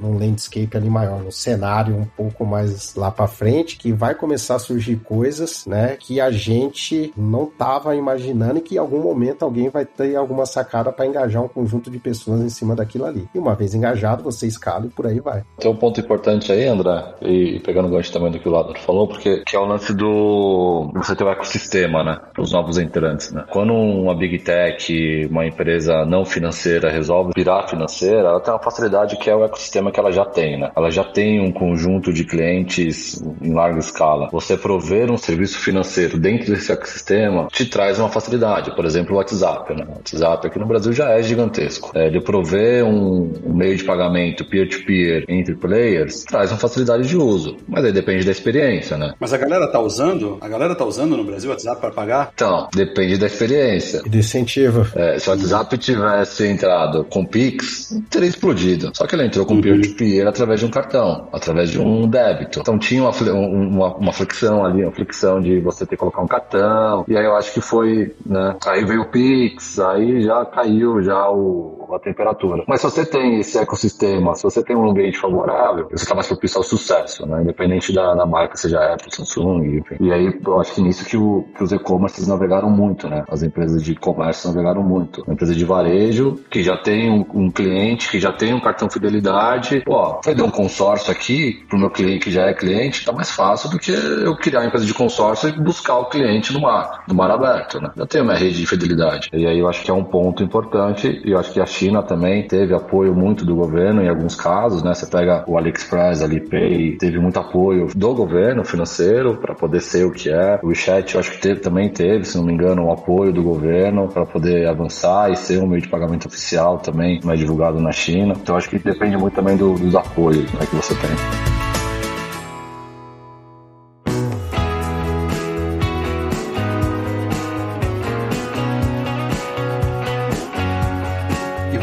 num landscape ali maior, num cenário um pouco mais lá para frente, que vai começar a surgir coisas, né, que a gente não tava imaginando e que em algum momento alguém vai ter alguma sacada para engajar um conjunto de pessoas em cima daquilo ali. E uma vez engajado, você escala e por aí vai. Tem um ponto importante aí, André, e pegando o gancho também do que o Lado falou, porque que é o lance do você ter o ecossistema, né, os novos entrantes, né. Quando uma big tech, uma empresa não financeira resolve virar financeira, ela tem uma facilidade que é o ecossistema que ela já tem, né? Ela já tem um conjunto de clientes em larga escala. Você prover um serviço financeiro dentro desse ecossistema te traz uma facilidade. Por exemplo, o WhatsApp, né? O WhatsApp aqui no Brasil já é gigantesco. É, ele prover um, um meio de pagamento peer-to-peer -peer entre players traz uma facilidade de uso. Mas aí depende da experiência, né? Mas a galera tá usando? A galera tá usando no Brasil o WhatsApp para pagar? Então, depende da experiência. E do incentivo. É, se o WhatsApp tivesse entrado com Pix, teria explodido. Só que ele entrou com uhum. Peer-to-peer através de um cartão, através de um débito. Então tinha uma, uma, uma flexão ali, uma flexão de você ter que colocar um cartão. E aí eu acho que foi, né? Aí veio o Pix, aí já caiu já o, a temperatura. Mas se você tem esse ecossistema, se você tem um ambiente favorável, você está mais propício ao sucesso, né? Independente da, da marca, seja Apple, Samsung, enfim. E aí eu acho que nisso que, o, que os e-commerces navegaram muito, né? As empresas de comércio navegaram muito. Uma empresa de varejo que já tem um, um cliente, que já tem um cartão fidelidade, pô, vai dar um consórcio aqui pro meu cliente que já é cliente, tá mais fácil do que eu criar uma empresa de consórcio e buscar o cliente no mar, no mar aberto, né? Eu tenho minha rede de fidelidade. E aí eu acho que é um ponto importante e eu acho que a China também teve apoio muito do governo em alguns casos, né? Você pega o AliExpress, Alipay, teve muito apoio do governo financeiro para poder ser o que é. O WeChat eu acho que teve, também teve, se não me engano, um apoio do governo para poder avançar e ser um meio de pagamento oficial também, mais divulgado na China. Então acho que depende muito também do, dos apoios né, que você tem.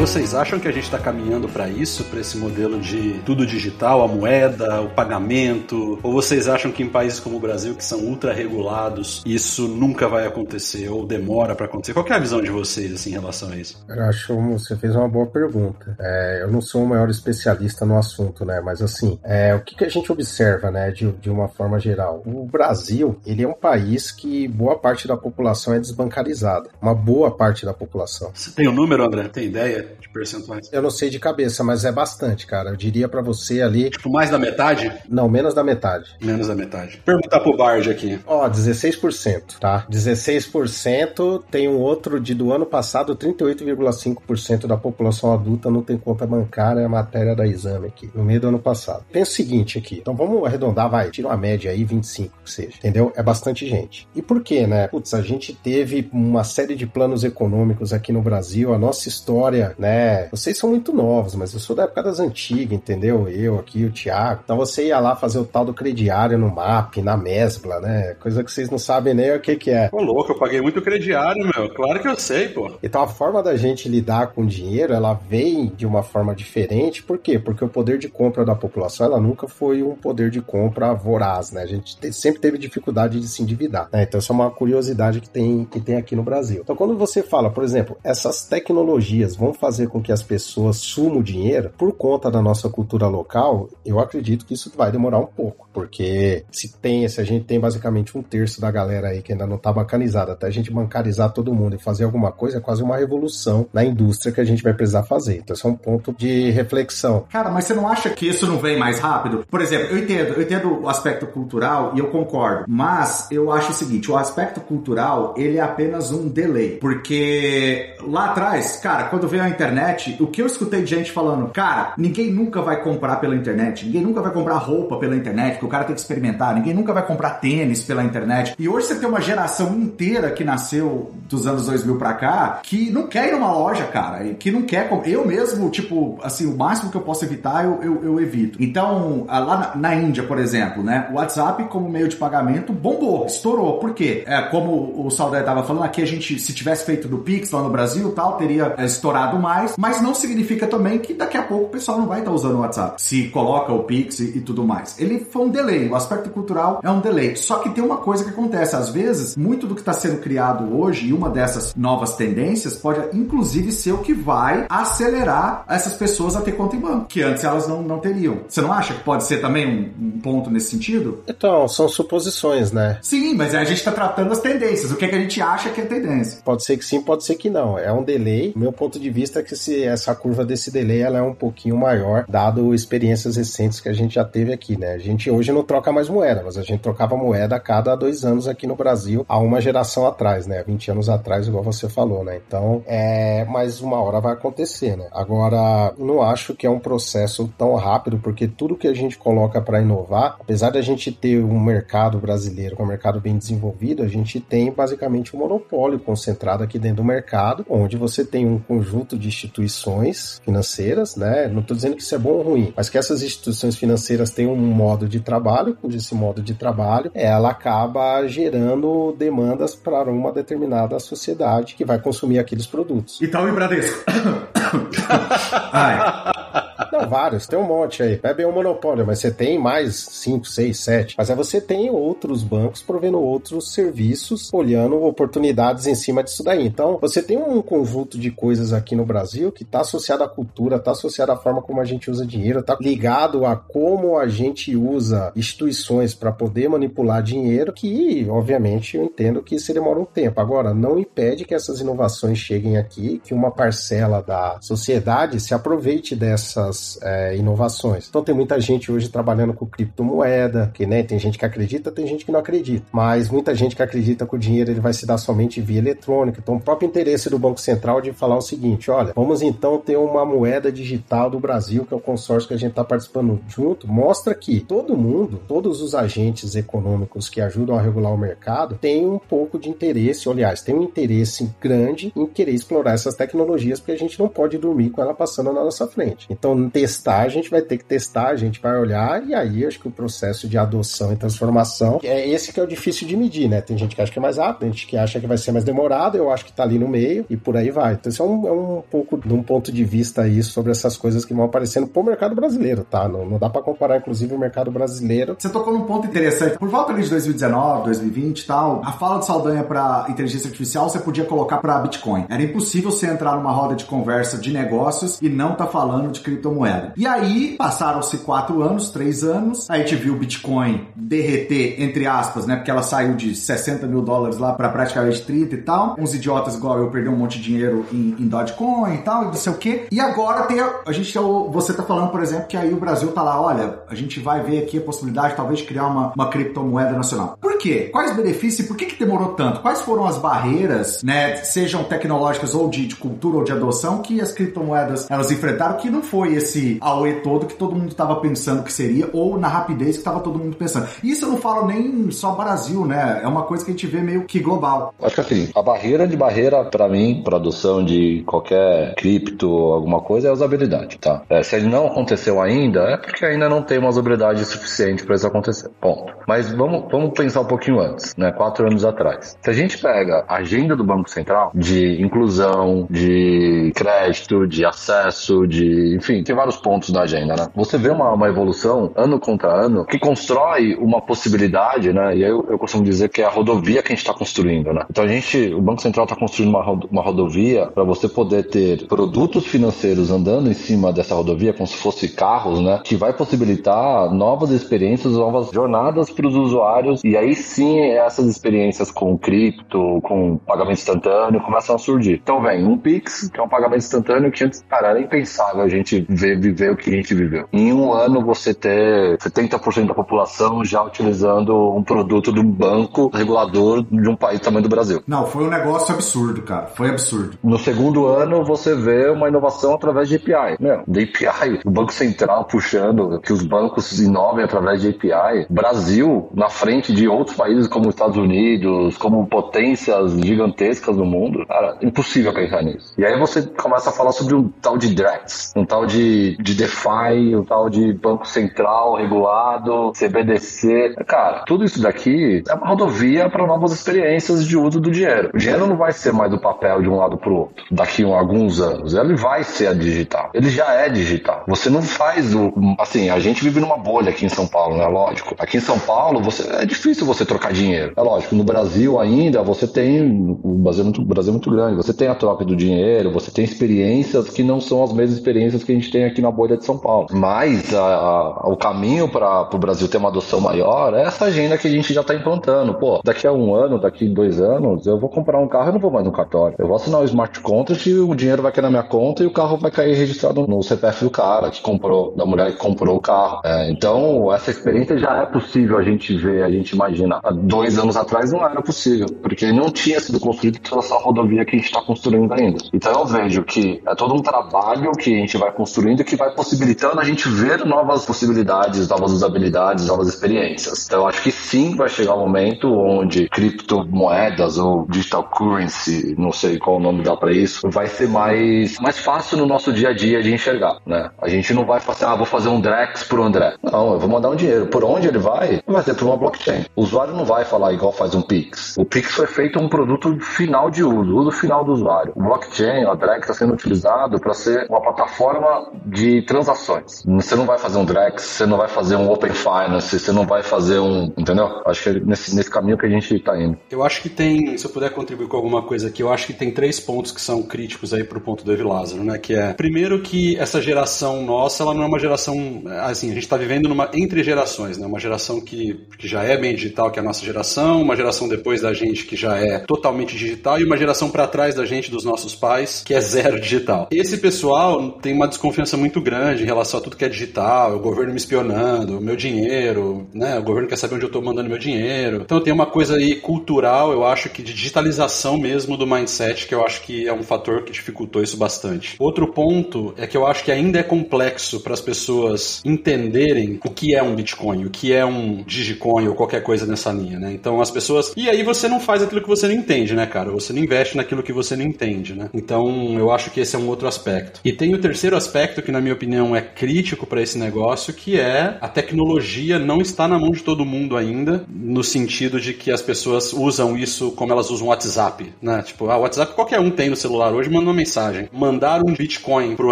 Vocês acham que a gente está caminhando para isso, para esse modelo de tudo digital, a moeda, o pagamento? Ou vocês acham que em países como o Brasil, que são ultra regulados, isso nunca vai acontecer ou demora para acontecer? Qual é a visão de vocês assim, em relação a isso? Eu acho que você fez uma boa pergunta. É, eu não sou o maior especialista no assunto, né? Mas assim, é, o que, que a gente observa, né, de, de uma forma geral? O Brasil, ele é um país que boa parte da população é desbancarizada. Uma boa parte da população. Você tem o um número, André? Tem ideia? De percentuais? Eu não sei de cabeça, mas é bastante, cara. Eu diria para você ali. Tipo, mais da metade? Não, menos da metade. Menos da metade. Perguntar pro Bard aqui. Ó, 16%, tá? 16% tem um outro de do ano passado, 38,5% da população adulta não tem conta bancária, é a matéria da exame aqui, no meio do ano passado. Pensa o seguinte aqui. Então vamos arredondar, vai, tira uma média aí, 25 que seja. Entendeu? É bastante gente. E por quê, né? Putz, a gente teve uma série de planos econômicos aqui no Brasil, a nossa história né? Vocês são muito novos, mas eu sou da época das antigas, entendeu? Eu aqui, o Thiago. Então você ia lá fazer o tal do crediário no MAP, na Mesbla, né? Coisa que vocês não sabem nem o que que é. Pô, louco, eu paguei muito crediário, meu. Claro que eu sei, pô. Então a forma da gente lidar com dinheiro, ela vem de uma forma diferente. Por quê? Porque o poder de compra da população, ela nunca foi um poder de compra voraz, né? A gente sempre teve dificuldade de se endividar, né? Então isso é uma curiosidade que tem, que tem aqui no Brasil. Então quando você fala, por exemplo, essas tecnologias vão fazer fazer com que as pessoas sumam o dinheiro por conta da nossa cultura local, eu acredito que isso vai demorar um pouco, porque se tem, se a gente tem basicamente um terço da galera aí que ainda não tá bancarizada, até a gente bancarizar todo mundo e fazer alguma coisa, é quase uma revolução na indústria que a gente vai precisar fazer. Então, esse é um ponto de reflexão. Cara, mas você não acha que isso não vem mais rápido? Por exemplo, eu entendo, eu entendo o aspecto cultural e eu concordo, mas eu acho o seguinte, o aspecto cultural, ele é apenas um delay, porque lá atrás, cara, quando veio a internet internet, o que eu escutei de gente falando, cara, ninguém nunca vai comprar pela internet, ninguém nunca vai comprar roupa pela internet, porque o cara tem que experimentar, ninguém nunca vai comprar tênis pela internet. E hoje você tem uma geração inteira que nasceu dos anos 2000 pra cá, que não quer ir numa loja, cara, e que não quer. Eu mesmo, tipo, assim, o máximo que eu posso evitar, eu, eu, eu evito. Então, lá na, na, Índia, por exemplo, né, o WhatsApp como meio de pagamento bombou, estourou. Por quê? É, como o Saldanha tava falando, aqui a gente, se tivesse feito do Pix lá no Brasil tal, teria é, estourado mais, mas não significa também que daqui a pouco o pessoal não vai estar usando o WhatsApp, se coloca o Pix e, e tudo mais. Ele foi um delay, o aspecto cultural é um delay. Só que tem uma coisa que acontece, às vezes, muito do que está sendo criado hoje, e uma dessas novas tendências, pode inclusive ser o que vai acelerar essas pessoas a ter conta em banco, que antes elas não, não teriam. Você não acha que pode ser também um, um ponto nesse sentido? Então, são suposições, né? Sim, mas a gente está tratando as tendências. O que, é que a gente acha que é tendência? Pode ser que sim, pode ser que não. É um delay. Meu ponto de vista é que se essa curva desse delay ela é um pouquinho maior, dado experiências recentes que a gente já teve aqui, né? A gente hoje não troca mais moeda, mas a gente trocava moeda a cada dois anos aqui no Brasil, há uma geração atrás, né? 20 anos atrás, igual você falou, né? Então, é, mas uma hora vai acontecer, né? Agora, não acho que é um processo tão rápido, porque tudo que a gente coloca para inovar, apesar de a gente ter um mercado brasileiro, um mercado bem desenvolvido, a gente tem basicamente um monopólio concentrado aqui dentro do mercado, onde você tem um conjunto de instituições financeiras, né? Não estou dizendo que isso é bom ou ruim, mas que essas instituições financeiras têm um modo de trabalho, cujo esse modo de trabalho ela acaba gerando demandas para uma determinada sociedade que vai consumir aqueles produtos. E Bradesco? Ai. Não, vários, tem um monte aí. Não é bem um monopólio, mas você tem mais 5, 6, 7. Mas aí você tem outros bancos provendo outros serviços, olhando oportunidades em cima disso daí. Então, você tem um conjunto de coisas aqui no Brasil que está associado à cultura, está associado à forma como a gente usa dinheiro, está ligado a como a gente usa instituições para poder manipular dinheiro, que, obviamente, eu entendo que isso demora um tempo. Agora, não impede que essas inovações cheguem aqui, que uma parcela da sociedade se aproveite dessas é, inovações. Então tem muita gente hoje trabalhando com criptomoeda, que né, tem gente que acredita, tem gente que não acredita. Mas muita gente que acredita que o dinheiro ele vai se dar somente via eletrônica. Então o próprio interesse do Banco Central de falar o seguinte, olha, vamos então ter uma moeda digital do Brasil, que é o consórcio que a gente está participando junto, mostra que todo mundo, todos os agentes econômicos que ajudam a regular o mercado, têm um pouco de interesse, aliás, tem um interesse grande em querer explorar essas tecnologias, porque a gente não pode dormir com ela passando na nossa frente. Testar, a gente vai ter que testar, a gente vai olhar, e aí acho que o processo de adoção e transformação é esse que é o difícil de medir, né? Tem gente que acha que é mais rápido, tem gente que acha que vai ser mais demorado, eu acho que tá ali no meio, e por aí vai. Então, isso é um, é um pouco de um ponto de vista aí sobre essas coisas que vão aparecendo pro mercado brasileiro, tá? Não, não dá para comparar, inclusive, o mercado brasileiro. Você tocou num ponto interessante. Por volta de 2019, 2020 e tal, a fala de Saldanha para inteligência artificial você podia colocar para Bitcoin. Era impossível você entrar numa roda de conversa de negócios e não tá falando de criptomoedas criptomoeda. E aí, passaram-se quatro anos, três anos, a gente viu o Bitcoin derreter, entre aspas, né? Porque ela saiu de 60 mil dólares lá para praticamente 30 e tal. Uns idiotas igual eu perderam um monte de dinheiro em, em Dogecoin e tal, e não sei o quê. E agora tem a, a gente, você tá falando, por exemplo, que aí o Brasil tá lá, olha, a gente vai ver aqui a possibilidade talvez de criar uma, uma criptomoeda nacional. Por quê? Quais benefícios e por que, que demorou tanto? Quais foram as barreiras, né, sejam tecnológicas ou de, de cultura ou de adoção, que as criptomoedas elas enfrentaram que não foi esse AOE todo que todo mundo estava pensando que seria, ou na rapidez que estava todo mundo pensando. Isso eu não falo nem só Brasil, né? É uma coisa que a gente vê meio que global. Acho que assim, a barreira de barreira, para mim, produção de qualquer cripto, alguma coisa, é a usabilidade, tá? É, se não aconteceu ainda, é porque ainda não tem uma usabilidade suficiente para isso acontecer. Ponto. Mas vamos, vamos pensar um pouquinho antes, né? Quatro anos atrás. Se a gente pega a agenda do Banco Central de inclusão, de crédito, de acesso, de. Enfim, tem vários pontos da agenda, né? Você vê uma, uma evolução ano contra ano que constrói uma possibilidade, né? E aí eu, eu costumo dizer que é a rodovia que a gente está construindo, né? Então a gente, o Banco Central está construindo uma, uma rodovia para você poder ter produtos financeiros andando em cima dessa rodovia como se fosse carros, né? Que vai possibilitar novas experiências, novas jornadas para os usuários e aí sim essas experiências com cripto, com pagamento instantâneo começam a surgir. Então vem um Pix, que é um pagamento instantâneo que antes, cara, era impensável a gente ver viver o que a gente viveu. Em um ano você ter 70% da população já utilizando um produto de um banco regulador de um país do tamanho do Brasil. Não, foi um negócio absurdo, cara. Foi absurdo. No segundo ano você vê uma inovação através de API. Meu, da API, o Banco Central puxando que os bancos inovem através de API. Brasil na frente de outros países como os Estados Unidos, como potências gigantescas no mundo. Cara, impossível pensar nisso. E aí você começa a falar sobre um tal de DREX, um tal de, de DeFi, um tal de Banco Central regulado, CBDC. Cara, tudo isso daqui é uma rodovia para novas experiências de uso do dinheiro. O dinheiro não vai ser mais do papel de um lado para o outro daqui a alguns anos. Ele vai ser a digital. Ele já é digital. Você não faz o. Assim, a gente vive numa bolha aqui em São Paulo, né? Lógico. Aqui em São Paulo, você é difícil você trocar dinheiro. É lógico. No Brasil ainda, você tem. O Brasil é muito, o Brasil é muito grande. Você tem a troca do dinheiro, você tem experiências que não são as mesmas experiências que a gente tem aqui na bolha de São Paulo. Mas a, a, o caminho para o Brasil ter uma adoção maior é essa agenda que a gente já está implantando. Pô, daqui a um ano, daqui a dois anos, eu vou comprar um carro e não vou mais no cartório. Eu vou assinar o smart contract e o dinheiro vai cair na minha conta e o carro vai cair registrado no CPF do cara que comprou, da mulher que comprou o carro. É, então, essa experiência já é possível a gente ver, a gente imagina. Há dois anos atrás não era possível, porque não tinha sido construído toda essa rodovia que a gente está construindo ainda. Então, eu vejo que é todo um trabalho que a gente vai construindo que vai possibilitando a gente ver novas possibilidades, novas usabilidades, novas experiências. Então, acho que sim vai chegar um momento onde criptomoedas ou digital currency, não sei qual o nome dá para isso, vai ser mais, mais fácil no nosso dia a dia de enxergar, né? A gente não vai assim, ah, vou fazer um Drex pro André. Não, eu vou mandar um dinheiro. Por onde ele vai? Vai ser por uma blockchain. O usuário não vai falar igual faz um Pix. O Pix foi feito um produto final de uso, uso final do usuário. O blockchain, a Drex está sendo utilizado para ser uma plataforma de transações. Você não vai fazer um Drex, você não vai fazer um Open Finance, você não vai fazer um, entendeu? Acho que é nesse, nesse caminho que a gente está indo. Eu acho que tem, se eu puder contribuir com alguma coisa aqui, eu acho que tem três pontos que são críticos aí pro ponto do Evi Lázaro, né? Que é, primeiro que essa geração nossa, ela não é uma geração, assim, a gente está vivendo numa entre gerações, né? Uma geração que, que já é bem digital, que é a nossa geração, uma geração depois da gente que já é totalmente digital e uma geração para trás da gente, dos nossos pais, que é zero digital. Esse pessoal tem uma desconfiança muito grande em relação a tudo que é digital, o governo me espionando, o meu dinheiro, né? O governo quer saber onde eu estou mandando meu dinheiro. Então tem uma coisa aí cultural, eu acho que de digitalização mesmo do mindset, que eu acho que é um fator que dificultou isso bastante. Outro ponto é que eu acho que ainda é complexo para as pessoas entenderem o que é um Bitcoin, o que é um Digicoin ou qualquer coisa nessa linha, né? Então as pessoas. E aí você não faz aquilo que você não entende, né, cara? Você não investe naquilo que você não entende, né? Então eu acho que esse é um outro aspecto. E tem o terceiro aspecto que, na minha opinião, é crítico para esse negócio, que é a tecnologia não está na mão de todo mundo ainda, no sentido de que as pessoas usam isso como elas usam o WhatsApp, né? Tipo, ah, o WhatsApp qualquer um tem no celular hoje, manda uma mensagem. Mandar um Bitcoin pro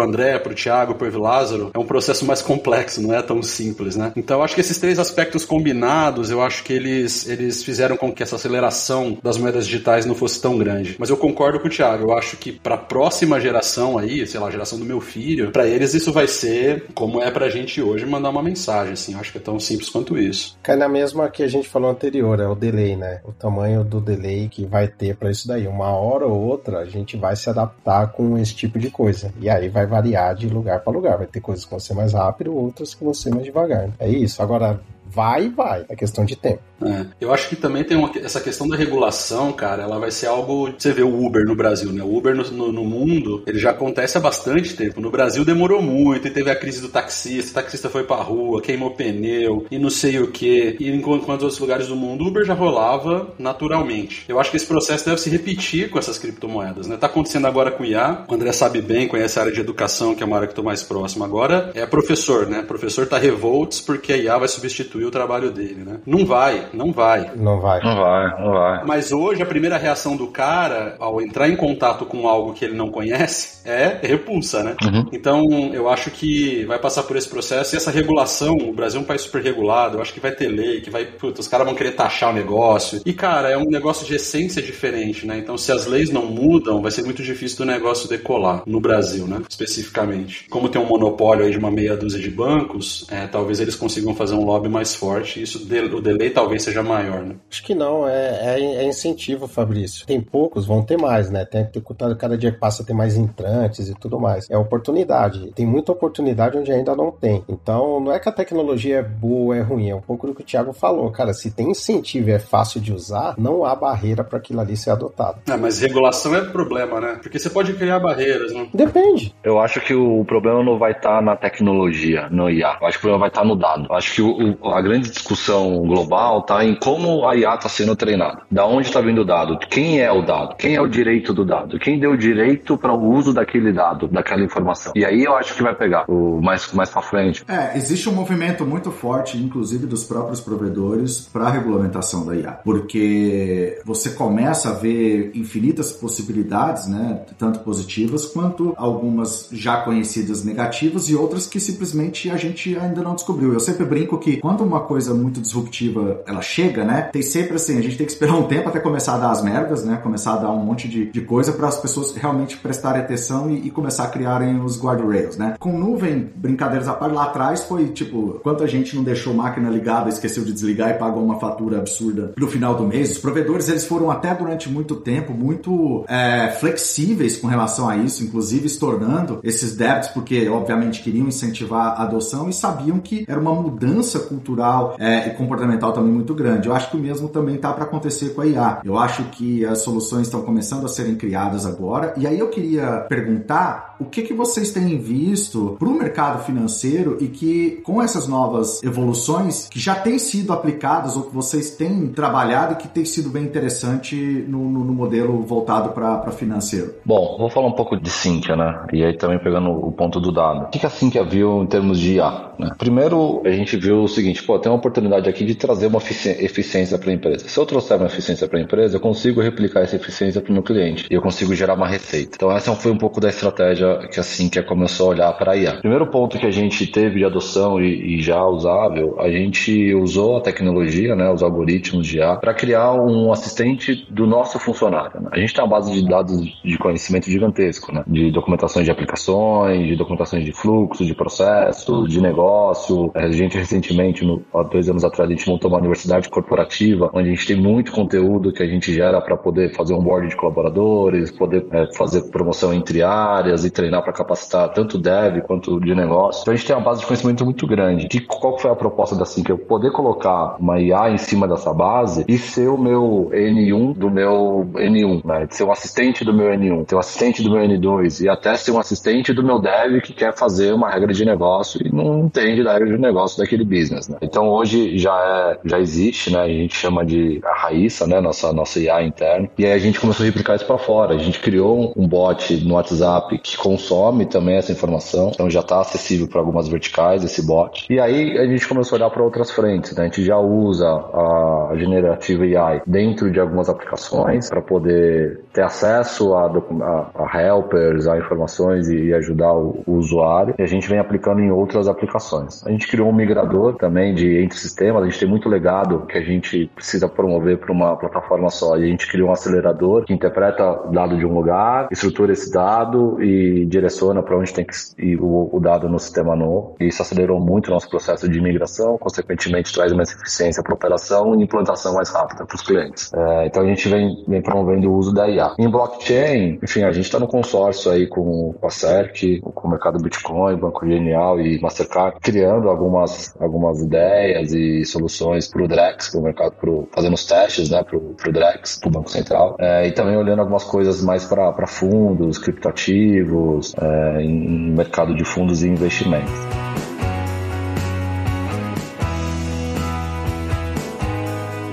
André, pro Thiago, pro Lázaro é um processo mais complexo, não é tão simples, né? Então eu acho que esses três aspectos combinados, eu acho que eles, eles fizeram com que essa aceleração das moedas digitais não fosse tão grande. Mas eu concordo com o Thiago, eu acho que para a próxima geração aí, sei lá, a geração do meu filho, para eles isso vai ser como é pra gente hoje mandar uma mensagem, assim, acho que é tão simples quanto isso. Cai na mesma que a gente falou anterior, é o delay, né? O tamanho do delay que vai ter para isso daí. Uma hora ou outra a gente vai se adaptar com esse tipo de coisa. E aí vai variar de lugar para lugar. Vai ter coisas que vão ser mais rápido, outras que vão ser mais devagar. É isso. Agora, vai, vai. É questão de tempo. É. Eu acho que também tem uma, essa questão da regulação, cara, ela vai ser algo. Você vê o Uber no Brasil, né? O Uber no, no, no, mundo, ele já acontece há bastante tempo. No Brasil demorou muito, e teve a crise do taxista, o taxista foi pra rua, queimou pneu e não sei o que. E em quantos outros lugares do mundo, o Uber já rolava naturalmente. Eu acho que esse processo deve se repetir com essas criptomoedas, né? Tá acontecendo agora com o IA. O André sabe bem, conhece a área de educação, que é uma área que tô mais próximo agora. É professor, né? O professor tá revoltos porque a IA vai substituir o trabalho dele, né? Não vai, não vai. Não vai. Não vai, não vai. Mas hoje a primeira reação do cara ao entrar em contato com algo que ele não conhece é repulsa, né? Uhum. Então eu acho que vai passar por esse processo e essa regulação, o Brasil é um país super regulado, eu acho que vai ter lei, que vai, puta, os caras vão querer taxar o negócio. E cara, é um negócio de essência diferente, né? Então se as leis não mudam, vai ser muito difícil do negócio decolar no Brasil, né? Especificamente. Como tem um monopólio aí de uma meia dúzia de bancos, é, talvez eles consigam fazer um lobby mais forte. Isso o delay talvez seja maior, né? Acho que não, é, é, é incentivo, Fabrício. Tem poucos, vão ter mais, né? Tem que cada dia que passa tem mais entrantes e tudo mais. É oportunidade. Tem muita oportunidade onde ainda não tem. Então, não é que a tecnologia é boa ou é ruim, é um pouco do que o Thiago falou. Cara, se tem incentivo e é fácil de usar, não há barreira para aquilo ali ser adotado. É, mas regulação é problema, né? Porque você pode criar barreiras, né? Depende. Eu acho que o problema não vai estar tá na tecnologia, no IA. Eu acho que o problema vai estar tá no dado. Eu acho que o, o, a grande discussão global está em como a IA está sendo treinada. Da onde está vindo o dado? Quem é o dado? Quem é o direito do dado? Quem deu o direito para o uso daquele dado, daquela informação? E aí eu acho que vai pegar o mais, mais para frente. É, existe um movimento muito forte, inclusive dos próprios provedores, para a regulamentação da IA. Porque você começa a ver infinitas possibilidades, né? Tanto positivas quanto algumas já conhecidas negativas e outras que simplesmente a gente ainda não descobriu. Eu sempre brinco que quando uma coisa muito disruptiva ela chega, né? Tem sempre assim, a gente tem que esperar um tempo até começar a dar as merdas, né? Começar a dar um monte de, de coisa para as pessoas realmente prestarem atenção e, e, começar a criarem os guardrails, né? Com nuvem, brincadeiras à parte, lá atrás foi tipo, quanta gente não deixou máquina ligada, esqueceu de desligar e pagou uma fatura absurda no final do mês. Os provedores, eles foram até durante muito tempo muito é, flexíveis com relação a isso, inclusive estornando esses débitos, porque obviamente queriam incentivar a adoção e sabiam que era uma mudança cultural é, e comportamental também muito grande. Eu acho que o mesmo também tá para acontecer com a IA. Eu acho que as soluções estão começando a serem criadas agora. E aí eu queria perguntar o que, que vocês têm visto para o mercado financeiro e que com essas novas evoluções que já têm sido aplicadas ou que vocês têm trabalhado e que tem sido bem interessante no, no, no modelo voltado para financeiro. Bom, vou falar um pouco de Cynthia, né? E aí também pegando o ponto do dado. O que a Cynthia viu em termos de IA? Né? Primeiro, a gente viu o seguinte, pô, tem uma oportunidade aqui de trazer uma eficiência para a empresa. Se eu trouxer uma eficiência para a empresa, eu consigo replicar essa eficiência para o meu cliente e eu consigo gerar uma receita. Então essa foi um pouco da estratégia que assim que começou a olhar para a IA. Primeiro ponto que a gente teve de adoção e, e, já usável, a gente usou a tecnologia, né, os algoritmos de IA, para criar um assistente do nosso funcionário. Né? A gente tem uma base de dados de conhecimento gigantesco, né? de documentações de aplicações, de documentações de fluxo, de processo, de negócio. A gente recentemente, no, há dois anos atrás, a gente montou uma universidade corporativa, onde a gente tem muito conteúdo que a gente gera para poder fazer um board de colaboradores, poder é, fazer promoção entre áreas e treinar para capacitar tanto dev quanto de negócio. Então a gente tem uma base de conhecimento muito grande. Que, qual foi a proposta da Sync? Eu poder colocar uma IA em cima dessa base e ser o meu N1 do meu N1, né? Ser um assistente do meu N1, ser um assistente do meu N2 e até ser um assistente do meu dev que quer fazer uma regra de negócio e não entende da regra de negócio daquele business, né? Então hoje já é, já existe, né? A gente chama de a Raíssa, né? Nossa, nossa IA interna. E aí a gente começou a replicar isso para fora. A gente criou um bot no WhatsApp que consome também essa informação. Então já está acessível para algumas verticais esse bot. E aí a gente começou a olhar para outras frentes, né? A gente já usa a generativa AI dentro de algumas aplicações para poder ter acesso a, a, a, helpers, a informações e ajudar o, o, usuário. E a gente vem aplicando em outras aplicações. A gente criou um migrador também de entre sistemas. A gente tem muito legado que a gente precisa promover para uma plataforma só. E a gente criou um acelerador que interpreta dado de um lugar, estrutura esse dado e direciona para onde tem que ir o, o, dado no sistema novo. E isso acelerou muito o nosso processo de migração, consequentemente traz mais eficiência para a operação e implantação mais rápida para os clientes. É, então a gente vem, vem promovendo o uso da IA. Em blockchain, enfim, a gente está no consórcio aí com, com a CERC, com o mercado Bitcoin, Banco Genial e Mastercard, criando algumas, algumas ideias e soluções para o Drex, para o mercado, pro, fazendo os testes né, para o Drex, para o Banco Central, é, e também olhando algumas coisas mais para fundos, criptoativos, é, em mercado de fundos e investimentos.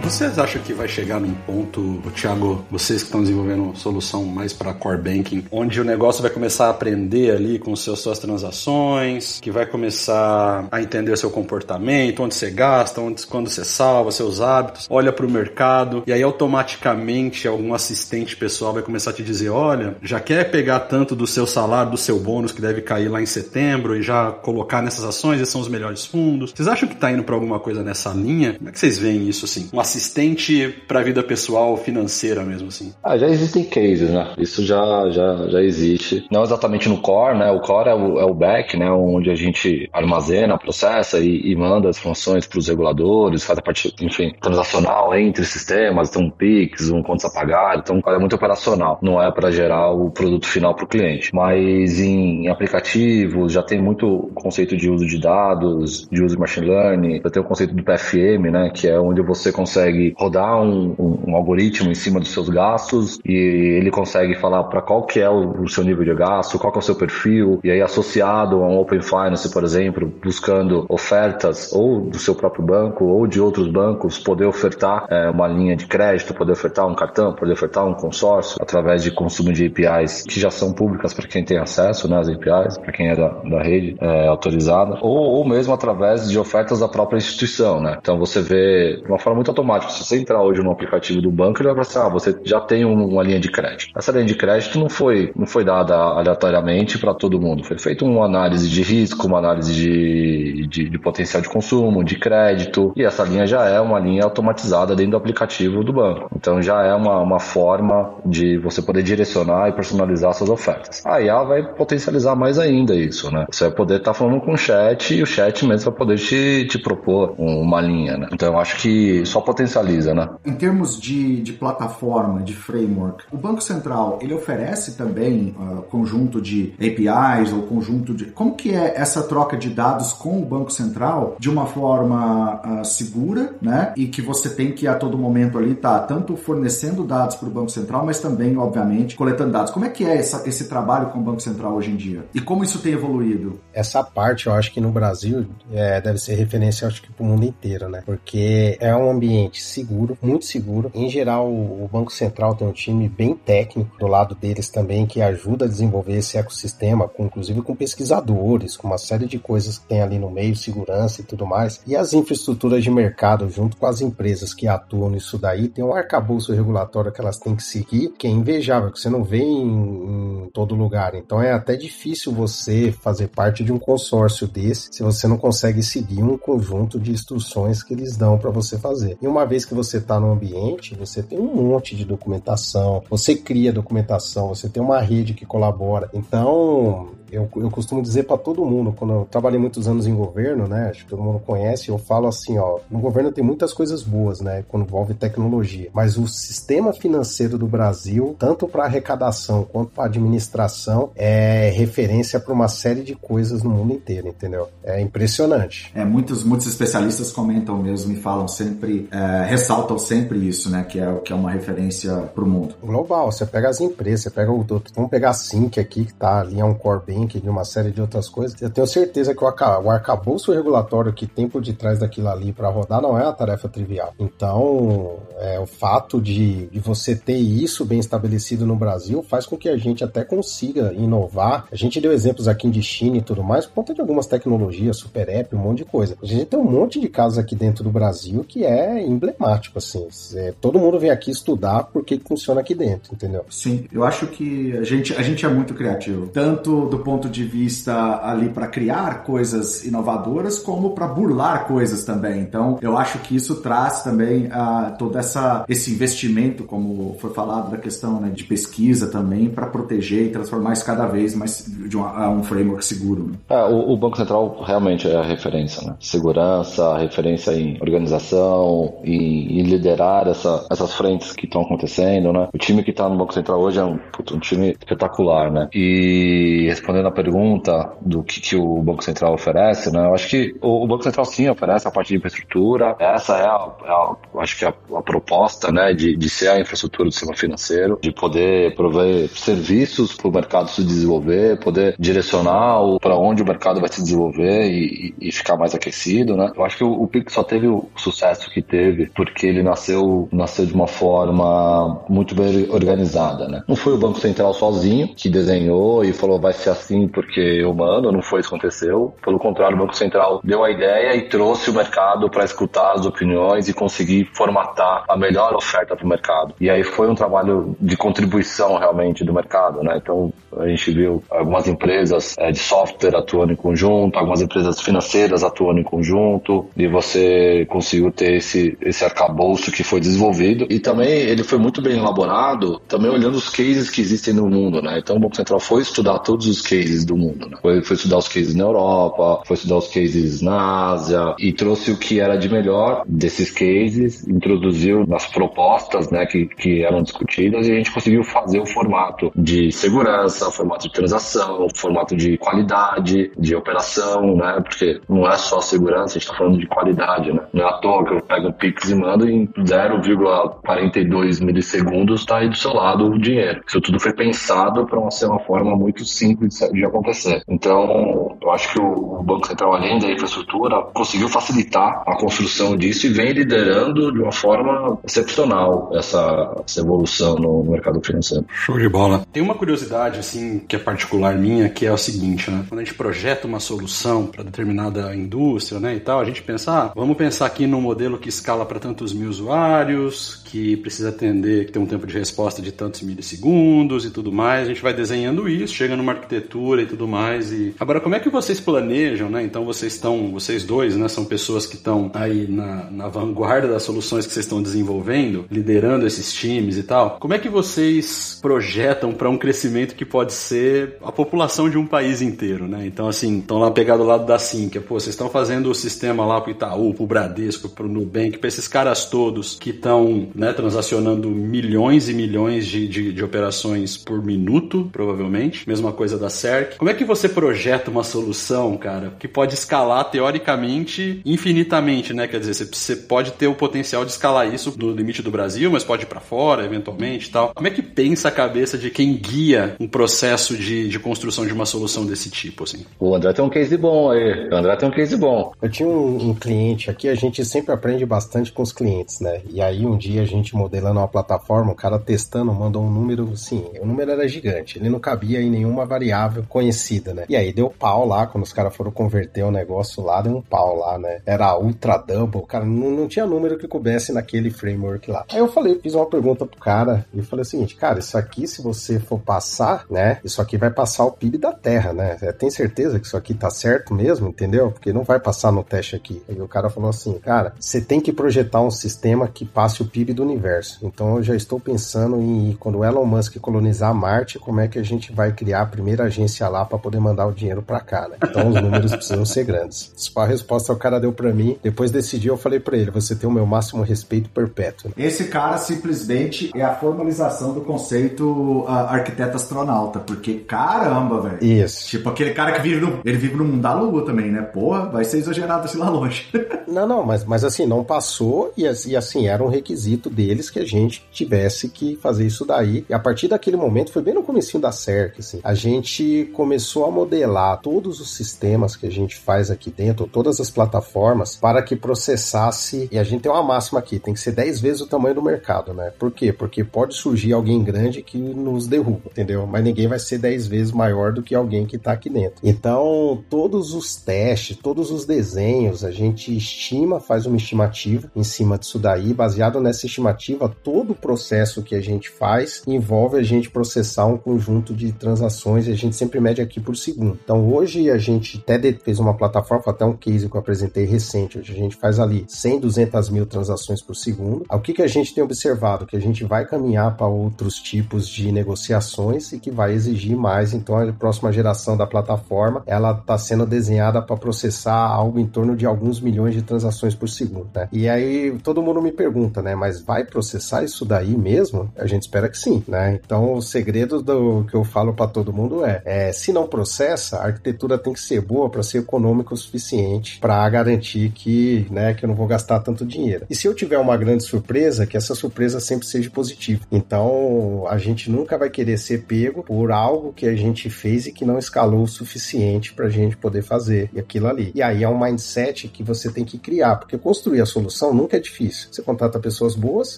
Vocês acham que vai chegar num ponto, Thiago, vocês que estão desenvolvendo solução mais para core banking, onde o negócio vai começar a aprender ali com seus, suas transações, que vai começar a entender seu comportamento, onde você gasta, onde, quando você salva, seus hábitos, olha para o mercado e aí automaticamente algum assistente pessoal vai começar a te dizer, olha, já quer pegar tanto do seu salário, do seu bônus que deve cair lá em setembro e já colocar nessas ações, esses são os melhores fundos. Vocês acham que está indo para alguma coisa nessa linha? Como é que vocês veem isso assim? Um assistente assistente para a vida pessoal financeira mesmo assim? Ah, já existem cases, né? Isso já, já, já existe. Não exatamente no core, né? O core é o, é o back, né? Onde a gente armazena, processa e, e manda as funções para os reguladores, faz a parte, enfim, transacional entre sistemas, tem um PIX, um contas a pagar, então é muito operacional. Não é para gerar o produto final para o cliente. Mas em aplicativos já tem muito conceito de uso de dados, de uso de machine learning, já tem o conceito do PFM, né? Que é onde você consegue rodar um, um, um algoritmo em cima dos seus gastos e ele consegue falar para qual que é o, o, seu nível de gasto, qual que é o seu perfil, e aí associado a um Open Finance, por exemplo, buscando ofertas ou do seu próprio banco ou de outros bancos, poder ofertar é, uma linha de crédito, poder ofertar um cartão, poder ofertar um consórcio através de consumo de APIs que já são públicas para quem tem acesso, né, as APIs, para quem é da, da rede é, autorizada, ou, ou mesmo através de ofertas da própria instituição, né? Então você vê de uma forma muito automática. Se você entrar hoje no aplicativo do banco, ele vai falar assim, ah, você já tem uma linha de crédito. Essa linha de crédito não foi, não foi dada aleatoriamente para todo mundo. Foi feita uma análise de risco, uma análise de, de, de, potencial de consumo, de crédito, e essa linha já é uma linha automatizada dentro do aplicativo do banco. Então já é uma, uma forma de você poder direcionar e personalizar suas ofertas. A IA vai potencializar mais ainda isso, né? Você vai poder estar tá falando com o chat e o chat mesmo vai poder te, te propor uma linha, né? Então eu acho que só potencializa, né? Em termos de, de plataforma, de framework, o Banco Central, ele oferece também uh, conjunto de APIs ou conjunto de... Como que é essa troca de dados com o Banco Central de uma forma uh, segura, né? E que você tem que a todo momento ali estar tá, tanto fornecendo dados para o Banco Central, mas também, obviamente, coletando dados. Como é que é essa, esse trabalho com o Banco Central hoje em dia? E como isso tem evoluído? Essa parte, eu acho que no Brasil é, deve ser referência, acho que para o mundo inteiro, né? Porque é um ambiente seguro, muito seguro. Em geral, o Banco Central tem um time bem técnico do lado deles também que ajuda a desenvolver esse ecossistema, com, inclusive com pesquisadores, com uma série de coisas que tem ali no meio, segurança e tudo mais. E as infraestruturas de mercado, junto com as empresas que atuam nisso daí, tem um arcabouço regulatório que elas têm que seguir, que é invejável, que você não vê em, em todo lugar. Então é até difícil você fazer parte de um consórcio desse se você não consegue seguir um conjunto de instruções que eles dão para você fazer. E uma vez que você está no ambiente, você tem um monte de documentação, você cria documentação, você tem uma rede que colabora. Então, eu, eu costumo dizer para todo mundo, quando eu trabalhei muitos anos em governo, né? Acho que todo mundo conhece, eu falo assim, ó, no governo tem muitas coisas boas, né? Quando envolve tecnologia. Mas o sistema financeiro do Brasil, tanto para arrecadação quanto para administração, é referência para uma série de coisas no mundo inteiro, entendeu? É impressionante. É, muitos, muitos especialistas comentam mesmo e falam sempre, é, ressaltam sempre isso, né? Que é, que é uma referência para o mundo. Global, você pega as empresas, você pega o. Vamos pegar a Sync aqui, que tá ali, é um core bem De uma série de outras coisas, eu tenho certeza que o, o arcabouço regulatório que tem por detrás daquilo ali para rodar não é uma tarefa trivial. Então, é, o fato de, de você ter isso bem estabelecido no Brasil faz com que a gente até consiga inovar. A gente deu exemplos aqui de China e tudo mais, por conta de algumas tecnologias, super app, um monte de coisa. A gente tem um monte de casos aqui dentro do Brasil que é emblemático, assim. É, todo mundo vem aqui estudar porque funciona aqui dentro, entendeu? Sim, eu acho que a gente, a gente é muito criativo. Tanto do ponto de vista ali para criar coisas inovadoras, como para burlar coisas também. Então, eu acho que isso traz também uh, todo essa, esse investimento, como foi falado, da questão né, de pesquisa também, para proteger e transformar isso cada vez mais de uma, um framework seguro. Né? É, o, o, Banco Central realmente é a referência, né? Segurança, referência em organização, em, em liderar essa, essas frentes que estão acontecendo, né? O time que está no Banco Central hoje é um, um time espetacular, né? E respondendo respondendo a pergunta do que, que, o Banco Central oferece, né? Eu acho que o, o, Banco Central sim oferece a parte de infraestrutura. Essa é a, é a acho que a, a, proposta, né, de, de ser a infraestrutura do sistema financeiro, de poder prover serviços para o mercado se desenvolver, poder direcionar para onde o mercado vai se desenvolver e, e, ficar mais aquecido, né? Eu acho que o, o Pix só teve o sucesso que teve porque ele nasceu, nasceu de uma forma muito bem organizada, né? Não foi o Banco Central sozinho que desenhou e falou vai ser assim assim porque humano, não foi isso que aconteceu. Pelo contrário, o Banco Central deu a ideia e trouxe o mercado para escutar as opiniões e conseguir formatar a melhor oferta para o mercado. E aí foi um trabalho de contribuição realmente do mercado, né? Então a gente viu algumas empresas é, de software atuando em conjunto, algumas empresas financeiras atuando em conjunto, e você conseguiu ter esse, esse arcabouço que foi desenvolvido. E também ele foi muito bem elaborado, também olhando os cases que existem no mundo, né? Então o Banco Central foi estudar todos os cases do mundo, né? Foi, foi estudar os cases na Europa, foi estudar os cases na Ásia e trouxe o que era de melhor desses cases, introduziu nas propostas, né, que, que eram discutidas e a gente conseguiu fazer o formato de segurança, formato de transação, formato de qualidade, de operação, né? Porque não é só segurança, a gente está falando de qualidade, né? Não é à toa que eu pego um Pix e mando em 0,42 milissegundos está aí do seu lado o dinheiro. Isso tudo foi pensado para ser uma forma muito simples de acontecer. Então, eu acho que o Banco Central, além da infraestrutura, conseguiu facilitar a construção disso e vem liderando de uma forma excepcional essa, essa evolução no mercado financeiro. Show de bola. Tem uma curiosidade, assim, que é particular minha, que é o seguinte, né? Quando a gente projeta uma solução para determinada indústria, né, e tal, a gente pensa, ah, vamos pensar aqui num modelo que escala para tantos mil usuários, que precisa atender, que tem um tempo de resposta de tantos milissegundos e tudo mais. A gente vai desenhando isso, chega numa arquitetura e tudo mais. E agora, como é que vocês planejam, né? Então vocês estão, vocês dois, né, são pessoas que estão aí na, na vanguarda das soluções que vocês estão desenvolvendo, liderando esses times e tal. Como é que vocês projetam para um crescimento que pode ser a população de um país inteiro, né? Então assim, estão lá pegados do lado da Sinqia, pô, vocês estão fazendo o sistema lá pro Itaú, pro Bradesco, pro Nubank, para esses caras todos que estão né, transacionando milhões e milhões de, de, de, operações por minuto, provavelmente. Mesma coisa da CERC. Como é que você projeta uma solução, cara, que pode escalar teoricamente infinitamente, né? Quer dizer, você, pode ter o potencial de escalar isso no limite do Brasil, mas pode ir para fora, eventualmente tal. Como é que pensa a cabeça de quem guia um processo de, de construção de uma solução desse tipo, assim? O André tem um case bom aí. O André tem um case bom. Eu tinha um, um cliente aqui, a gente sempre aprende bastante com os clientes, né? E aí um dia gente modelando uma plataforma, o cara testando mandou um número, sim, o número era gigante, ele não cabia em nenhuma variável conhecida, né? E aí deu pau lá, quando os caras foram converter o negócio lá, deu um pau lá, né? Era ultra double, cara, não, não tinha número que coubesse naquele framework lá. Aí eu falei, fiz uma pergunta pro cara e falei o seguinte, cara, isso aqui, se você for passar, né? Isso aqui vai passar o PIB da Terra, né? É, tem certeza que isso aqui tá certo mesmo, entendeu? Porque não vai passar no teste aqui. Aí o cara falou assim, cara, você tem que projetar um sistema que passe o PIB do universo. Então eu já estou pensando em quando o Elon Musk colonizar Marte, como é que a gente vai criar a primeira agência lá para poder mandar o dinheiro para cá, né? Então os números precisam ser grandes. A resposta o cara deu para mim. Depois desse dia eu falei para ele: você tem o meu máximo respeito perpétuo. Esse cara simplesmente é a formalização do conceito uh, arquiteto astronauta, porque caramba, velho. Isso. Tipo aquele cara que vive no, ele vive no mundo da lua também, né? Porra, vai ser exagerado assim lá longe. não, não, mas, mas assim, não passou e, e assim, era um requisito deles que a gente tivesse que fazer isso daí. E a partir daquele momento, foi bem no comecinho da CERC, assim, a gente começou a modelar todos os sistemas que a gente faz aqui dentro, todas as plataformas, para que processasse, e a gente tem uma máxima aqui, tem que ser 10 vezes o tamanho do mercado, né? Por quê? Porque pode surgir alguém grande que nos derruba, entendeu? Mas ninguém vai ser 10 vezes maior do que alguém que está aqui dentro. Então, todos os testes, todos os desenhos, a gente estima, faz uma estimativa em cima disso daí, baseado nessa estimativa, todo o processo que a gente faz envolve a gente processar um conjunto de transações e a gente sempre mede aqui por segundo. Então hoje a gente até fez uma plataforma, até um case que eu apresentei recente, hoje a gente faz ali 100, 200 mil transações por segundo. O que, que a gente tem observado? Que a gente vai caminhar para outros tipos de negociações e que vai exigir mais. Então a próxima geração da plataforma ela está sendo desenhada para processar algo em torno de alguns milhões de transações por segundo. Né? E aí todo mundo me pergunta, né? Mas vai processar isso daí mesmo? A gente espera que sim, né? Então, o segredo do que eu falo para todo mundo é, é, se não processa, a arquitetura tem que ser boa para ser econômica o suficiente para garantir que, né, que eu não vou gastar tanto dinheiro. E se eu tiver uma grande surpresa, que essa surpresa sempre seja positiva. Então, a gente nunca vai querer ser pego por algo que a gente fez e que não escalou o suficiente para a gente poder fazer aquilo ali. E aí é um mindset que você tem que criar, porque construir a solução nunca é difícil. Você contrata pessoas boas,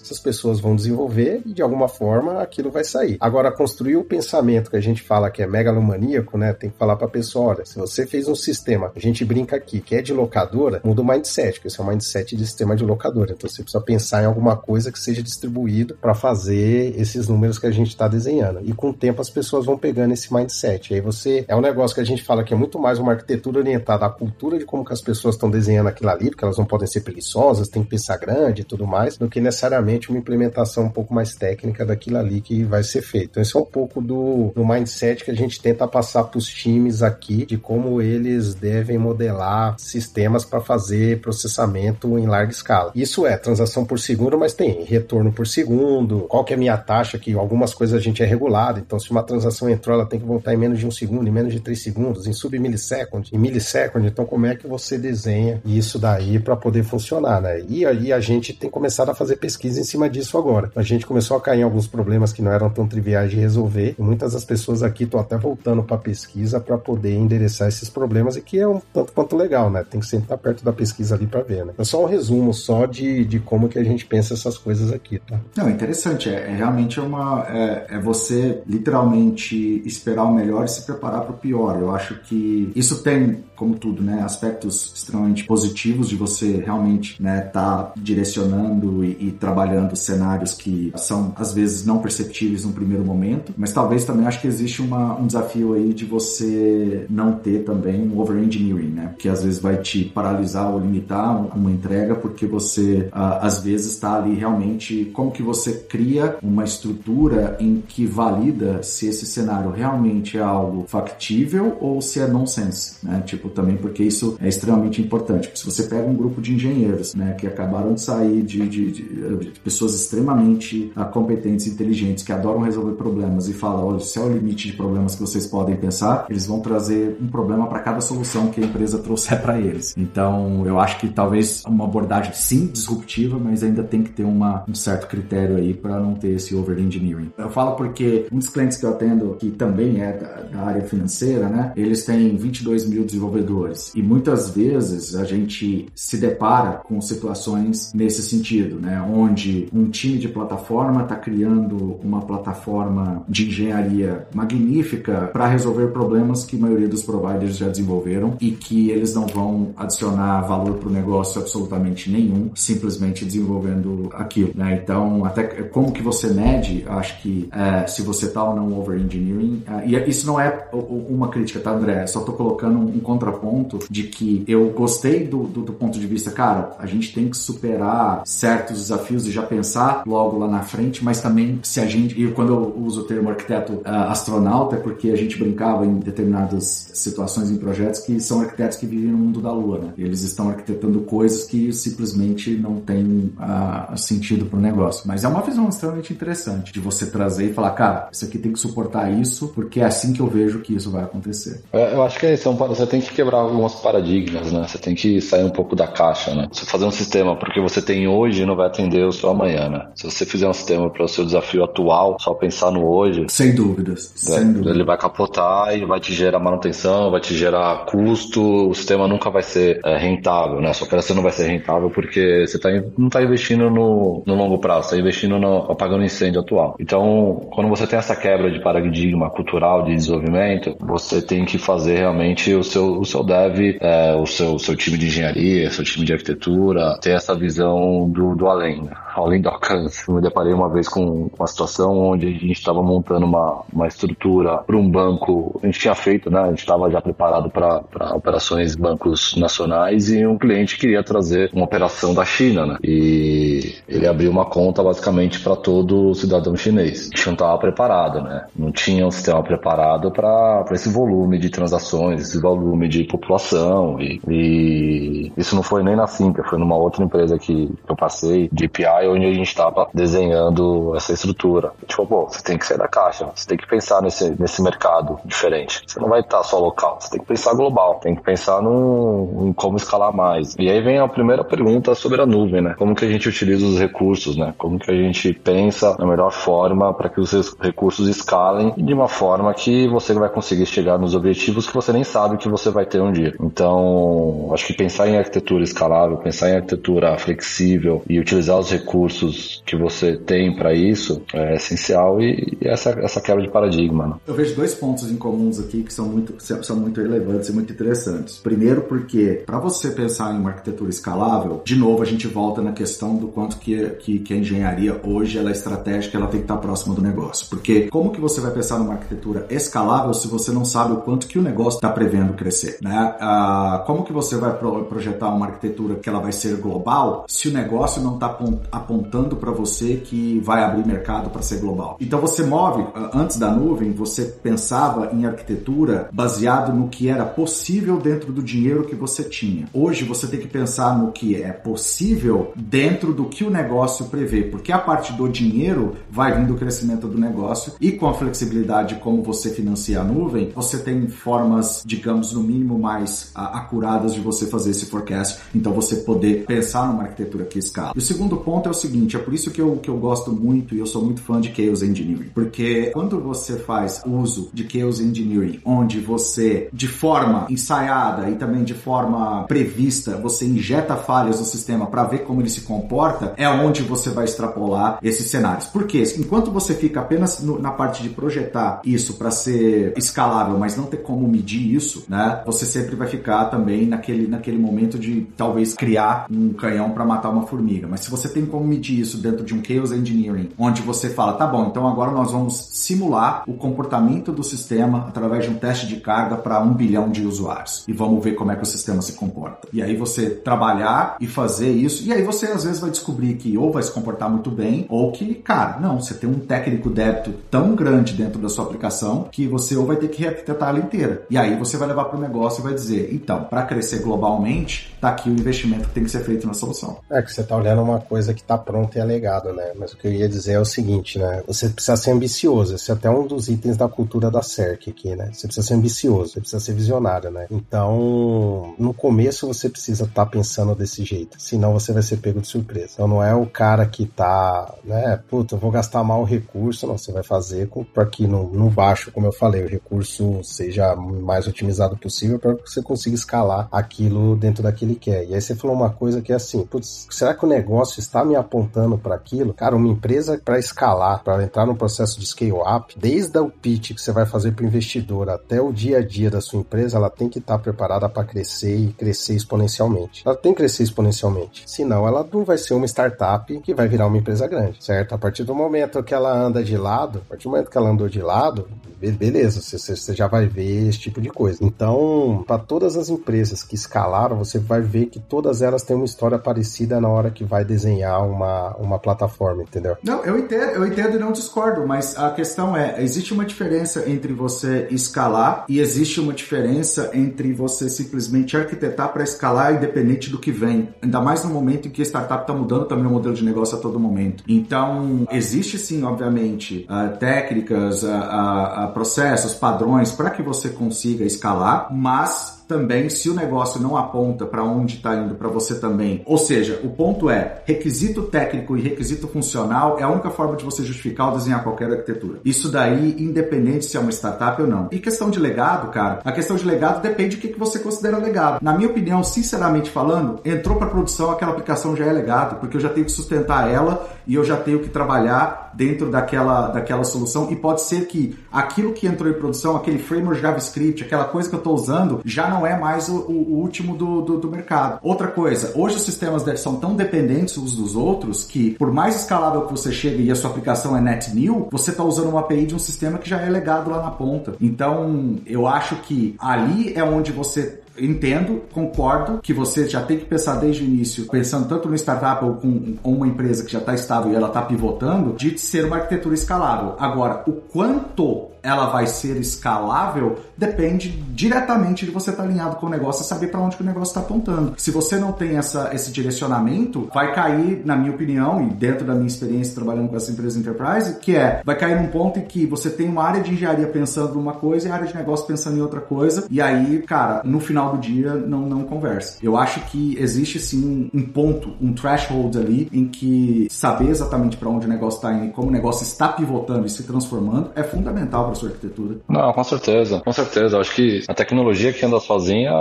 essas pessoas vão desenvolver e de alguma forma aquilo vai sair. Agora, construir o pensamento que a gente fala que é megalomaníaco, né? Tem que falar pra pessoa, olha, se você fez um sistema, a gente brinca aqui, que é de locadora, muda o mindset, porque esse é um mindset de sistema de locadora. Então você precisa pensar em alguma coisa que seja distribuído para fazer esses números que a gente está desenhando. E com o tempo as pessoas vão pegando esse mindset. Aí você é um negócio que a gente fala que é muito mais uma arquitetura orientada à cultura de como que as pessoas estão desenhando aquilo ali, porque elas não podem ser preguiçosas, tem que pensar grande e tudo mais, do que necessariamente uma implementação um pouco mais técnica daquilo ali que vai ser feito. Então esse é um pouco do, do mindset que a gente tenta passar para os times aqui de como eles devem modelar sistemas para fazer processamento em larga escala. Isso é transação por segundo, mas tem retorno por segundo, qual que é a minha taxa, que algumas coisas a gente é regulado, então se uma transação entrou, ela tem que voltar em menos de um segundo, em menos de três segundos, em sub-millisecond, em millisecond, então como é que você desenha isso daí para poder funcionar, né? E aí a gente tem começado a fazer pesquisa em cima disso agora. A gente começou a cair em alguns problemas que não eram tão triviais de resolver, muitas das pessoas aqui estão até para pesquisa para poder endereçar esses problemas, e que é um tanto quanto legal, né? Tem que sempre estar perto da pesquisa ali para ver, né? É só um resumo só de, de como que a gente pensa essas coisas aqui, tá? Não, interessante. É, é realmente uma. É, é, você literalmente esperar o melhor e se preparar para o pior. Eu acho que isso tem como tudo, né, aspectos extremamente positivos de você realmente, né, tá direcionando e, e, trabalhando cenários que são às vezes não perceptíveis no primeiro momento, mas talvez também acho que existe uma, um desafio aí de você não ter também um over-engineering, né, que às vezes vai te paralisar ou limitar uma entrega porque você ah, às vezes está ali realmente como que você cria uma estrutura em que valida se esse cenário realmente é algo factível ou se é nonsense, né, tipo também, porque isso é extremamente importante. Se você pega um grupo de engenheiros, né, que acabaram de sair de, de, de, de pessoas extremamente uh, competentes, inteligentes, que adoram resolver problemas e falam, olha, esse é o limite de problemas que vocês podem pensar, eles vão trazer um problema para cada solução que a empresa trouxer para eles. Então, eu acho que talvez uma abordagem sim disruptiva, mas ainda tem que ter uma, um certo critério aí para não ter esse over engineering. Eu falo porque um dos clientes que eu atendo, que também é da, da área financeira, né, eles têm 22 mil desenvolvedores. E muitas vezes a gente se depara com situações nesse sentido, né? Onde um time de plataforma está criando uma plataforma de engenharia magnífica para resolver problemas que a maioria dos providers já desenvolveram e que eles não vão adicionar valor para o negócio absolutamente nenhum, simplesmente desenvolvendo aquilo, né? Então, até como que você mede, acho que é, se você está ou não over engineering, é, e isso não é uma crítica, tá, André? Só estou colocando um contra contraponto de que eu gostei do, do, do, ponto de vista, cara, a gente tem que superar certos desafios e já pensar logo lá na frente, mas também se a gente, e quando eu uso o termo arquiteto uh, astronauta, é porque a gente brincava em determinadas situações em projetos que são arquitetos que vivem no mundo da lua, né? Eles estão arquitetando coisas que simplesmente não têm uh, sentido para o negócio. Mas é uma visão extremamente interessante de você trazer e falar, cara, isso aqui tem que suportar isso, porque é assim que eu vejo que isso vai acontecer. É, eu acho que é isso, você tem que quebrar alguns paradigmas, né? Você tem que sair um pouco da caixa, né? Você fazer um sistema porque você tem hoje não vai atender o seu amanhã, né? Se você fizer um sistema para o seu desafio atual, só pensar no hoje. Sem dúvidas. É, sem dúvida. Ele vai capotar e vai te gerar manutenção, vai te gerar custo, o sistema nunca vai ser é, rentável, né? Sua operação não vai ser rentável porque você tá, não está investindo no, no longo prazo, está investindo no apagando incêndio atual. Então, quando você tem essa quebra de paradigma cultural de desenvolvimento, você tem que fazer realmente o seu, o seu dev, é, o seu, seu time de engenharia, seu time de arquitetura, ter essa visão do, do além, né? além do alcance. Eu me deparei uma vez com uma situação onde a gente estava montando uma, uma estrutura para um banco, a gente tinha feito, né? A gente estava já preparado para operações bancos nacionais e um cliente queria trazer uma operação da China, né? E ele abriu uma conta basicamente para todo cidadão chinês. A gente não estava preparado, né? Não tinha um sistema preparado para esse volume de transações, esse volume de população e, e, isso não foi nem na Simpla, foi numa outra empresa que eu passei de API onde a gente estava desenhando essa estrutura. Tipo, pô, você tem que sair da caixa, você tem que pensar nesse, nesse mercado diferente. Você não vai estar só local, você tem que pensar global, tem que pensar no, em como escalar mais. E aí vem a primeira pergunta sobre a nuvem, né? Como que a gente utiliza os recursos, né? Como que a gente pensa na melhor forma para que os recursos escalem de uma forma que você vai conseguir chegar nos objetivos que você nem sabe que você vai ter um dia. Então, acho que pensar em arquitetura escalável, pensar em arquitetura flexível e utilizar os recursos que você tem para isso é essencial e, essa, essa quebra de paradigma. Né? Eu vejo dois pontos em comuns aqui que são muito, são muito relevantes e muito interessantes. Primeiro, porque para você pensar em uma arquitetura escalável, de novo a gente volta na questão do quanto que, que, que a engenharia hoje ela é estratégica, ela tem que estar próxima do negócio. Porque como que você vai pensar numa arquitetura escalável se você não sabe o quanto que o negócio está prevendo crescer? Né? Ah, como que você vai pro, projetar uma arquitetura que ela vai ser global se o negócio não está apontando para você que vai abrir mercado para ser global? Então você move, ah, antes da nuvem, você pensava em arquitetura baseado no que era possível dentro do dinheiro que você tinha. Hoje você tem que pensar no que é possível dentro do que o negócio prevê, porque a parte do dinheiro vai vindo o crescimento do negócio e com a flexibilidade como você financia a nuvem, você tem formas, digamos, no mínimo mais uh, acuradas de você fazer esse forecast, então você poder pensar numa arquitetura que escala. E o segundo ponto é o seguinte, é por isso que eu, que eu gosto muito e eu sou muito fã de Chaos Engineering, porque quando você faz uso de Chaos Engineering, onde você, de forma ensaiada e também de forma prevista, você injeta falhas no sistema para ver como ele se comporta, é onde você vai extrapolar esses cenários. Porque enquanto você fica apenas no, na parte de projetar isso para ser escalável, mas não ter como medir isso, né? Você sempre vai ficar também naquele, naquele momento de talvez criar um canhão para matar uma formiga. Mas se você tem como medir isso dentro de um Chaos Engineering, onde você fala, tá bom, então agora nós vamos simular o comportamento do sistema através de um teste de carga para um bilhão de usuários e vamos ver como é que o sistema se comporta. E aí você trabalhar e fazer isso, e aí você às vezes vai descobrir que ou vai se comportar muito bem, ou que, cara, não, você tem um técnico débito tão grande dentro da sua aplicação que você ou vai ter que rearquitetar ela inteira. E aí você vai levar para o negócio e vai dizer, então, para crescer globalmente, tá aqui o investimento que tem que ser feito na solução. É que você tá olhando uma coisa que tá pronta e é legado, né? Mas o que eu ia dizer é o seguinte, né? Você precisa ser ambicioso. Esse é até um dos itens da cultura da CERC aqui, né? Você precisa ser ambicioso, você precisa ser visionário, né? Então, no começo você precisa estar tá pensando desse jeito, senão você vai ser pego de surpresa. Então não é o cara que tá, né, puta, eu vou gastar mal o recurso, não, você vai fazer para que no, no baixo, como eu falei, o recurso seja mais otimizado possível para que você consiga escalar aquilo dentro daquele que é. E aí você falou uma coisa que é assim, putz, será que o negócio está me apontando para aquilo? Cara, uma empresa para escalar, para entrar no processo de scale up, desde o pitch que você vai fazer para o investidor até o dia a dia da sua empresa, ela tem que estar tá preparada para crescer e crescer exponencialmente. Ela tem que crescer exponencialmente. Senão, ela não vai ser uma startup que vai virar uma empresa grande, certo? A partir do momento que ela anda de lado, a partir do momento que ela andou de lado, beleza, você, você já vai ver esse tipo de coisa. Então, para todas as empresas que escalaram, você vai ver que todas elas têm uma história parecida na hora que vai desenhar uma, uma plataforma, entendeu? Não, eu entendo, eu entendo e não discordo, mas a questão é, existe uma diferença entre você escalar e existe uma diferença entre você simplesmente arquitetar para escalar independente do que vem. Ainda mais no momento em que a startup está mudando também o modelo de negócio a todo momento. Então, existe sim, obviamente, uh, técnicas, uh, uh, processos, padrões para que você consiga escalar, mas também, se o negócio não aponta para onde está indo para você também. Ou seja, o ponto é, requisito técnico e requisito funcional é a única forma de você justificar ou desenhar qualquer arquitetura. Isso daí, independente se é uma startup ou não. E questão de legado, cara, a questão de legado depende do que, você considera legado. Na minha opinião, sinceramente falando, entrou para produção, aquela aplicação já é legado, porque eu já tenho que sustentar ela e eu já tenho que trabalhar dentro daquela, daquela solução. E pode ser que aquilo que entrou em produção, aquele framework JavaScript, aquela coisa que eu estou usando, já não é mais o, o último do, do, do, mercado. Outra coisa, hoje os sistemas são tão dependentes uns dos outros que, por mais escalável que você chegue e a sua aplicação é net new, você está usando uma API de um sistema que já é legado lá na ponta. Então, eu acho que ali é onde você entendo, concordo que você já tem que pensar desde o início, pensando tanto no startup ou com uma empresa que já está estável e ela está pivotando, de ser uma arquitetura escalável. Agora, o quanto ela vai ser escalável depende diretamente de você estar tá alinhado com o negócio e saber para onde o negócio está apontando. Se você não tem essa, esse direcionamento, vai cair, na minha opinião, e dentro da minha experiência trabalhando com essa empresa enterprise, que é, vai cair num ponto em que você tem uma área de engenharia pensando numa coisa e a área de negócio pensando em outra coisa, e aí, cara, no final final do dia não, não conversa. Eu acho que existe sim um, um ponto, um threshold ali em que saber exatamente para onde o negócio está indo e como o negócio está pivotando e se transformando é fundamental para sua arquitetura. Não, com certeza, com certeza. Eu acho que a tecnologia que anda sozinha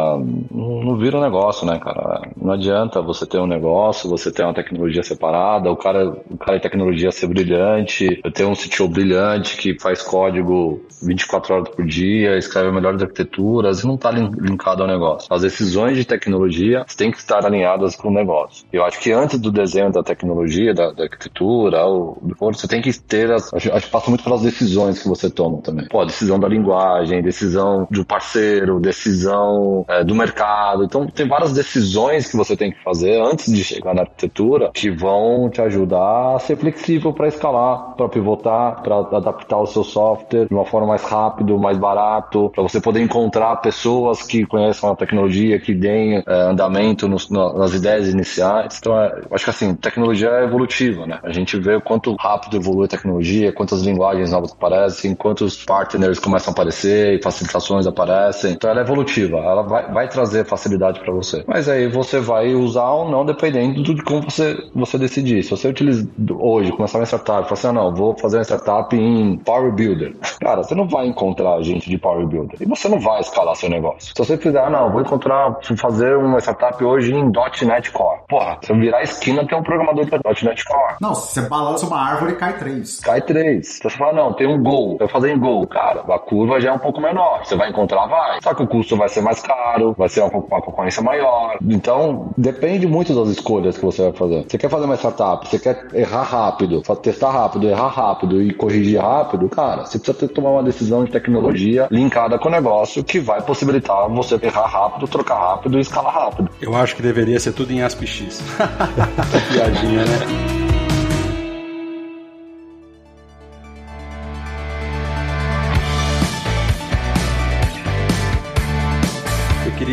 não, vira um negócio, né, cara? Não adianta você ter um negócio, você ter uma tecnologia separada, o cara, o cara de tecnologia ser brilhante, ter um CTO brilhante que faz código 24 horas por dia, escreve melhores arquiteturas não está linkado ao negócio. As decisões de tecnologia têm que estar alinhadas com o negócio. Eu acho que antes do desenho da tecnologia, da, da arquitetura, ou você tem que ter as. Acho, acho que passa muito pelas decisões que você toma também. Pô, decisão da linguagem, decisão do parceiro, decisão é, do mercado. Então, tem várias decisões que você tem que fazer antes de chegar na arquitetura que vão te ajudar a ser flexível para escalar, para pivotar, para adaptar o seu software de uma forma mais rápido, mais barato, para você poder encontrar pessoas que conheçam a tecnologia, que deem é, andamento nos, nas ideias iniciais. Então, é, acho que assim, tecnologia é evolutiva, né? A gente vê o quanto rápido evolui a tecnologia, quantas linguagens novas aparecem, quantos partners começam a aparecer e facilitações aparecem. Então, ela é evolutiva, ela vai, vai trazer facilidade para você. Mas aí você vai usar ou não dependendo de como você, você decidir. Se você utiliza hoje, começar uma startup, falar assim, ah, não, vou fazer uma startup em Power Builder. Cara, você não vai encontrar gente de Power Builder. E você não vai escalar seu negócio. Se você fizer, ah, não, vou encontrar, fazer uma startup hoje em .NET Core. Porra, se eu virar a esquina, tem um programador de .NET Core. Não, se você balança uma árvore, cai três. Cai três. Se você fala, não, tem um Go, eu vou fazer em Go. Cara, a curva já é um pouco menor. Você vai encontrar, vai. Só que o custo vai ser mais caro, vai ser uma, uma concorrência maior. Então, depende muito das escolhas que você vai fazer. Você quer fazer uma startup, você quer errar rápido, testar rápido, errar rápido e corrigir rápido, cara, você precisa ter, tomar uma decisão de tecnologia linkada com o negócio que vai possibilitar você errar rápido, trocar rápido e escalar rápido. Eu acho que deveria ser tudo em ASP-X. Piadinha, né?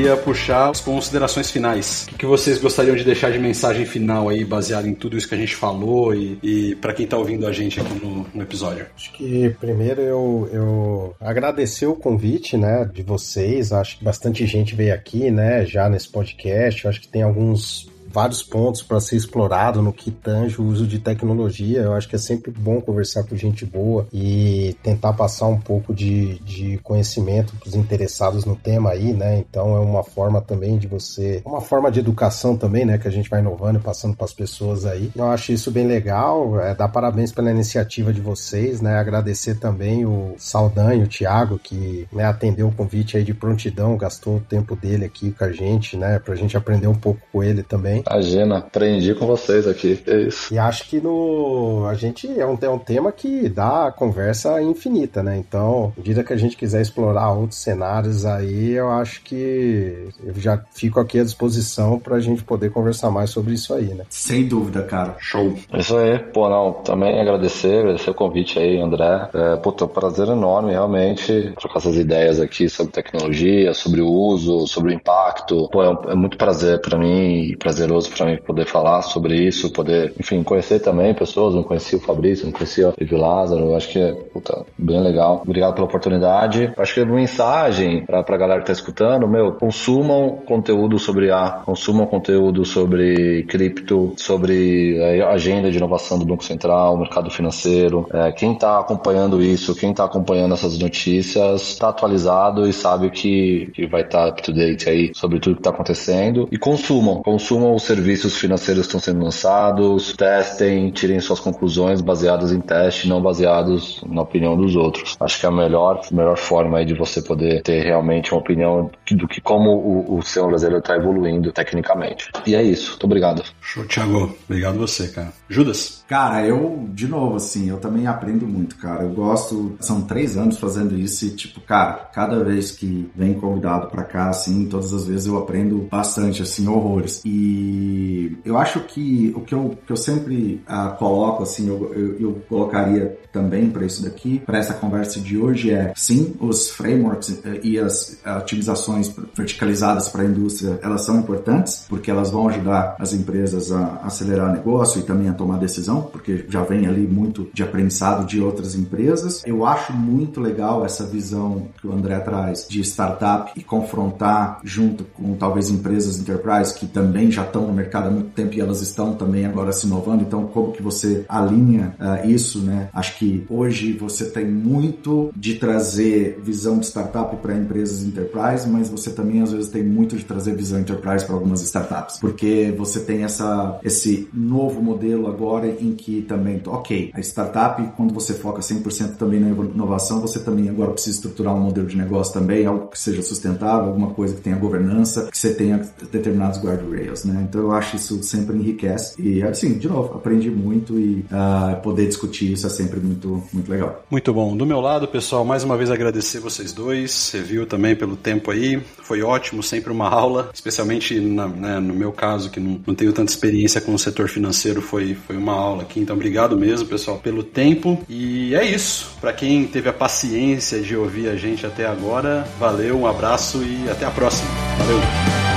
Queria puxar as considerações finais. O que, vocês gostariam de deixar de mensagem final aí, baseado em tudo isso que a gente falou e, e para quem está ouvindo a gente aqui no, no, episódio? Acho que primeiro eu, eu agradecer o convite, né, de vocês. Acho que bastante gente veio aqui, né, já nesse podcast. Acho que tem alguns vários pontos para ser explorado no que tange o uso de tecnologia. Eu acho que é sempre bom conversar com gente boa e tentar passar um pouco de, de conhecimento para os interessados no tema aí, né? Então é uma forma também de você, uma forma de educação também, né? Que a gente vai inovando e passando para as pessoas aí. Eu acho isso bem legal. É, dar parabéns pela iniciativa de vocês, né? Agradecer também o Saldanha, o Thiago, que né, atendeu o convite aí de prontidão, gastou o tempo dele aqui com a gente, né? Para a gente aprender um pouco com ele também. Imagina, aprendi com vocês aqui. É isso. E acho que no. A gente é um, é um tema que dá conversa infinita, né? Então, à medida que a gente quiser explorar outros cenários aí, eu acho que eu já fico aqui à disposição para a gente poder conversar mais sobre isso aí, né? Sem dúvida, cara. Show. Isso aí. Pô, não, também agradecer, agradecer o convite aí, André. É, pô, um prazer enorme, realmente, trocar essas ideias aqui sobre tecnologia, sobre o uso, sobre o impacto. Pô, é, é muito prazer para mim e prazer prazeroso para mim poder falar sobre isso, poder, enfim, conhecer também pessoas. Não conhecia o Fabrício, não conhecia o Lázaro. Acho que é puta, bem legal. Obrigado pela oportunidade. Acho que é uma mensagem para a galera que tá escutando, meu, consumam conteúdo sobre A, consumam conteúdo sobre cripto, sobre a agenda de inovação do Banco Central, mercado financeiro. É, quem está acompanhando isso, quem está acompanhando essas notícias, está atualizado e sabe que, que vai estar tá up to date aí sobre tudo que está acontecendo. E consumam, consumam os serviços financeiros estão sendo lançados, testem, tirem suas conclusões baseadas em teste, não baseados na opinião dos outros. Acho que é a melhor, melhor forma aí de você poder ter realmente uma opinião do que como o, o sistema brasileiro está evoluindo tecnicamente. E é isso. Muito obrigado. Show, Thiago. Obrigado você, cara. Judas? Cara, eu, de novo, assim, eu também aprendo muito, cara. Eu gosto, são três anos fazendo isso e, tipo, cara, cada vez que vem convidado para cá, assim, todas as vezes eu aprendo bastante, assim, horrores. E E eu acho que o que eu, que eu sempre uh, coloco, assim, eu, eu, eu colocaria também para isso daqui, para essa conversa de hoje é, sim, os frameworks eh, e as otimizações verticalizadas para a indústria, elas são importantes, porque elas vão ajudar as empresas a acelerar negócio e também a tomar decisão, porque já vem ali muito de aprendizado de outras empresas. Eu acho muito legal essa visão que o André traz de startup e confrontar junto com talvez empresas enterprise que também já estão no mercado há muito tempo e elas estão também agora se inovando. Então, como que você alinha uh, isso, né? Acho que hoje você tem muito de trazer visão de startup para empresas enterprise, mas você também às vezes tem muito de trazer visão enterprise para algumas startups, porque você tem essa esse novo modelo agora em que também, ok, a startup quando você foca 100% também na inovação, você também agora precisa estruturar um modelo de negócio também, algo que seja sustentável, alguma coisa que tenha governança, que você tenha determinados guardrails, né? Então eu acho isso sempre enriquece e assim, de novo, aprendi muito e uh, poder discutir isso é sempre muito muito legal. Muito bom. Do meu lado, pessoal, mais uma vez agradecer vocês dois, você viu também pelo tempo aí, foi ótimo, sempre uma aula, especialmente na, né, no meu caso que não, não tenho tanta experiência com o setor financeiro, foi foi uma aula aqui. Então obrigado mesmo, pessoal, pelo tempo e é isso. Para quem teve a paciência de ouvir a gente até agora, valeu, um abraço e até a próxima. Valeu.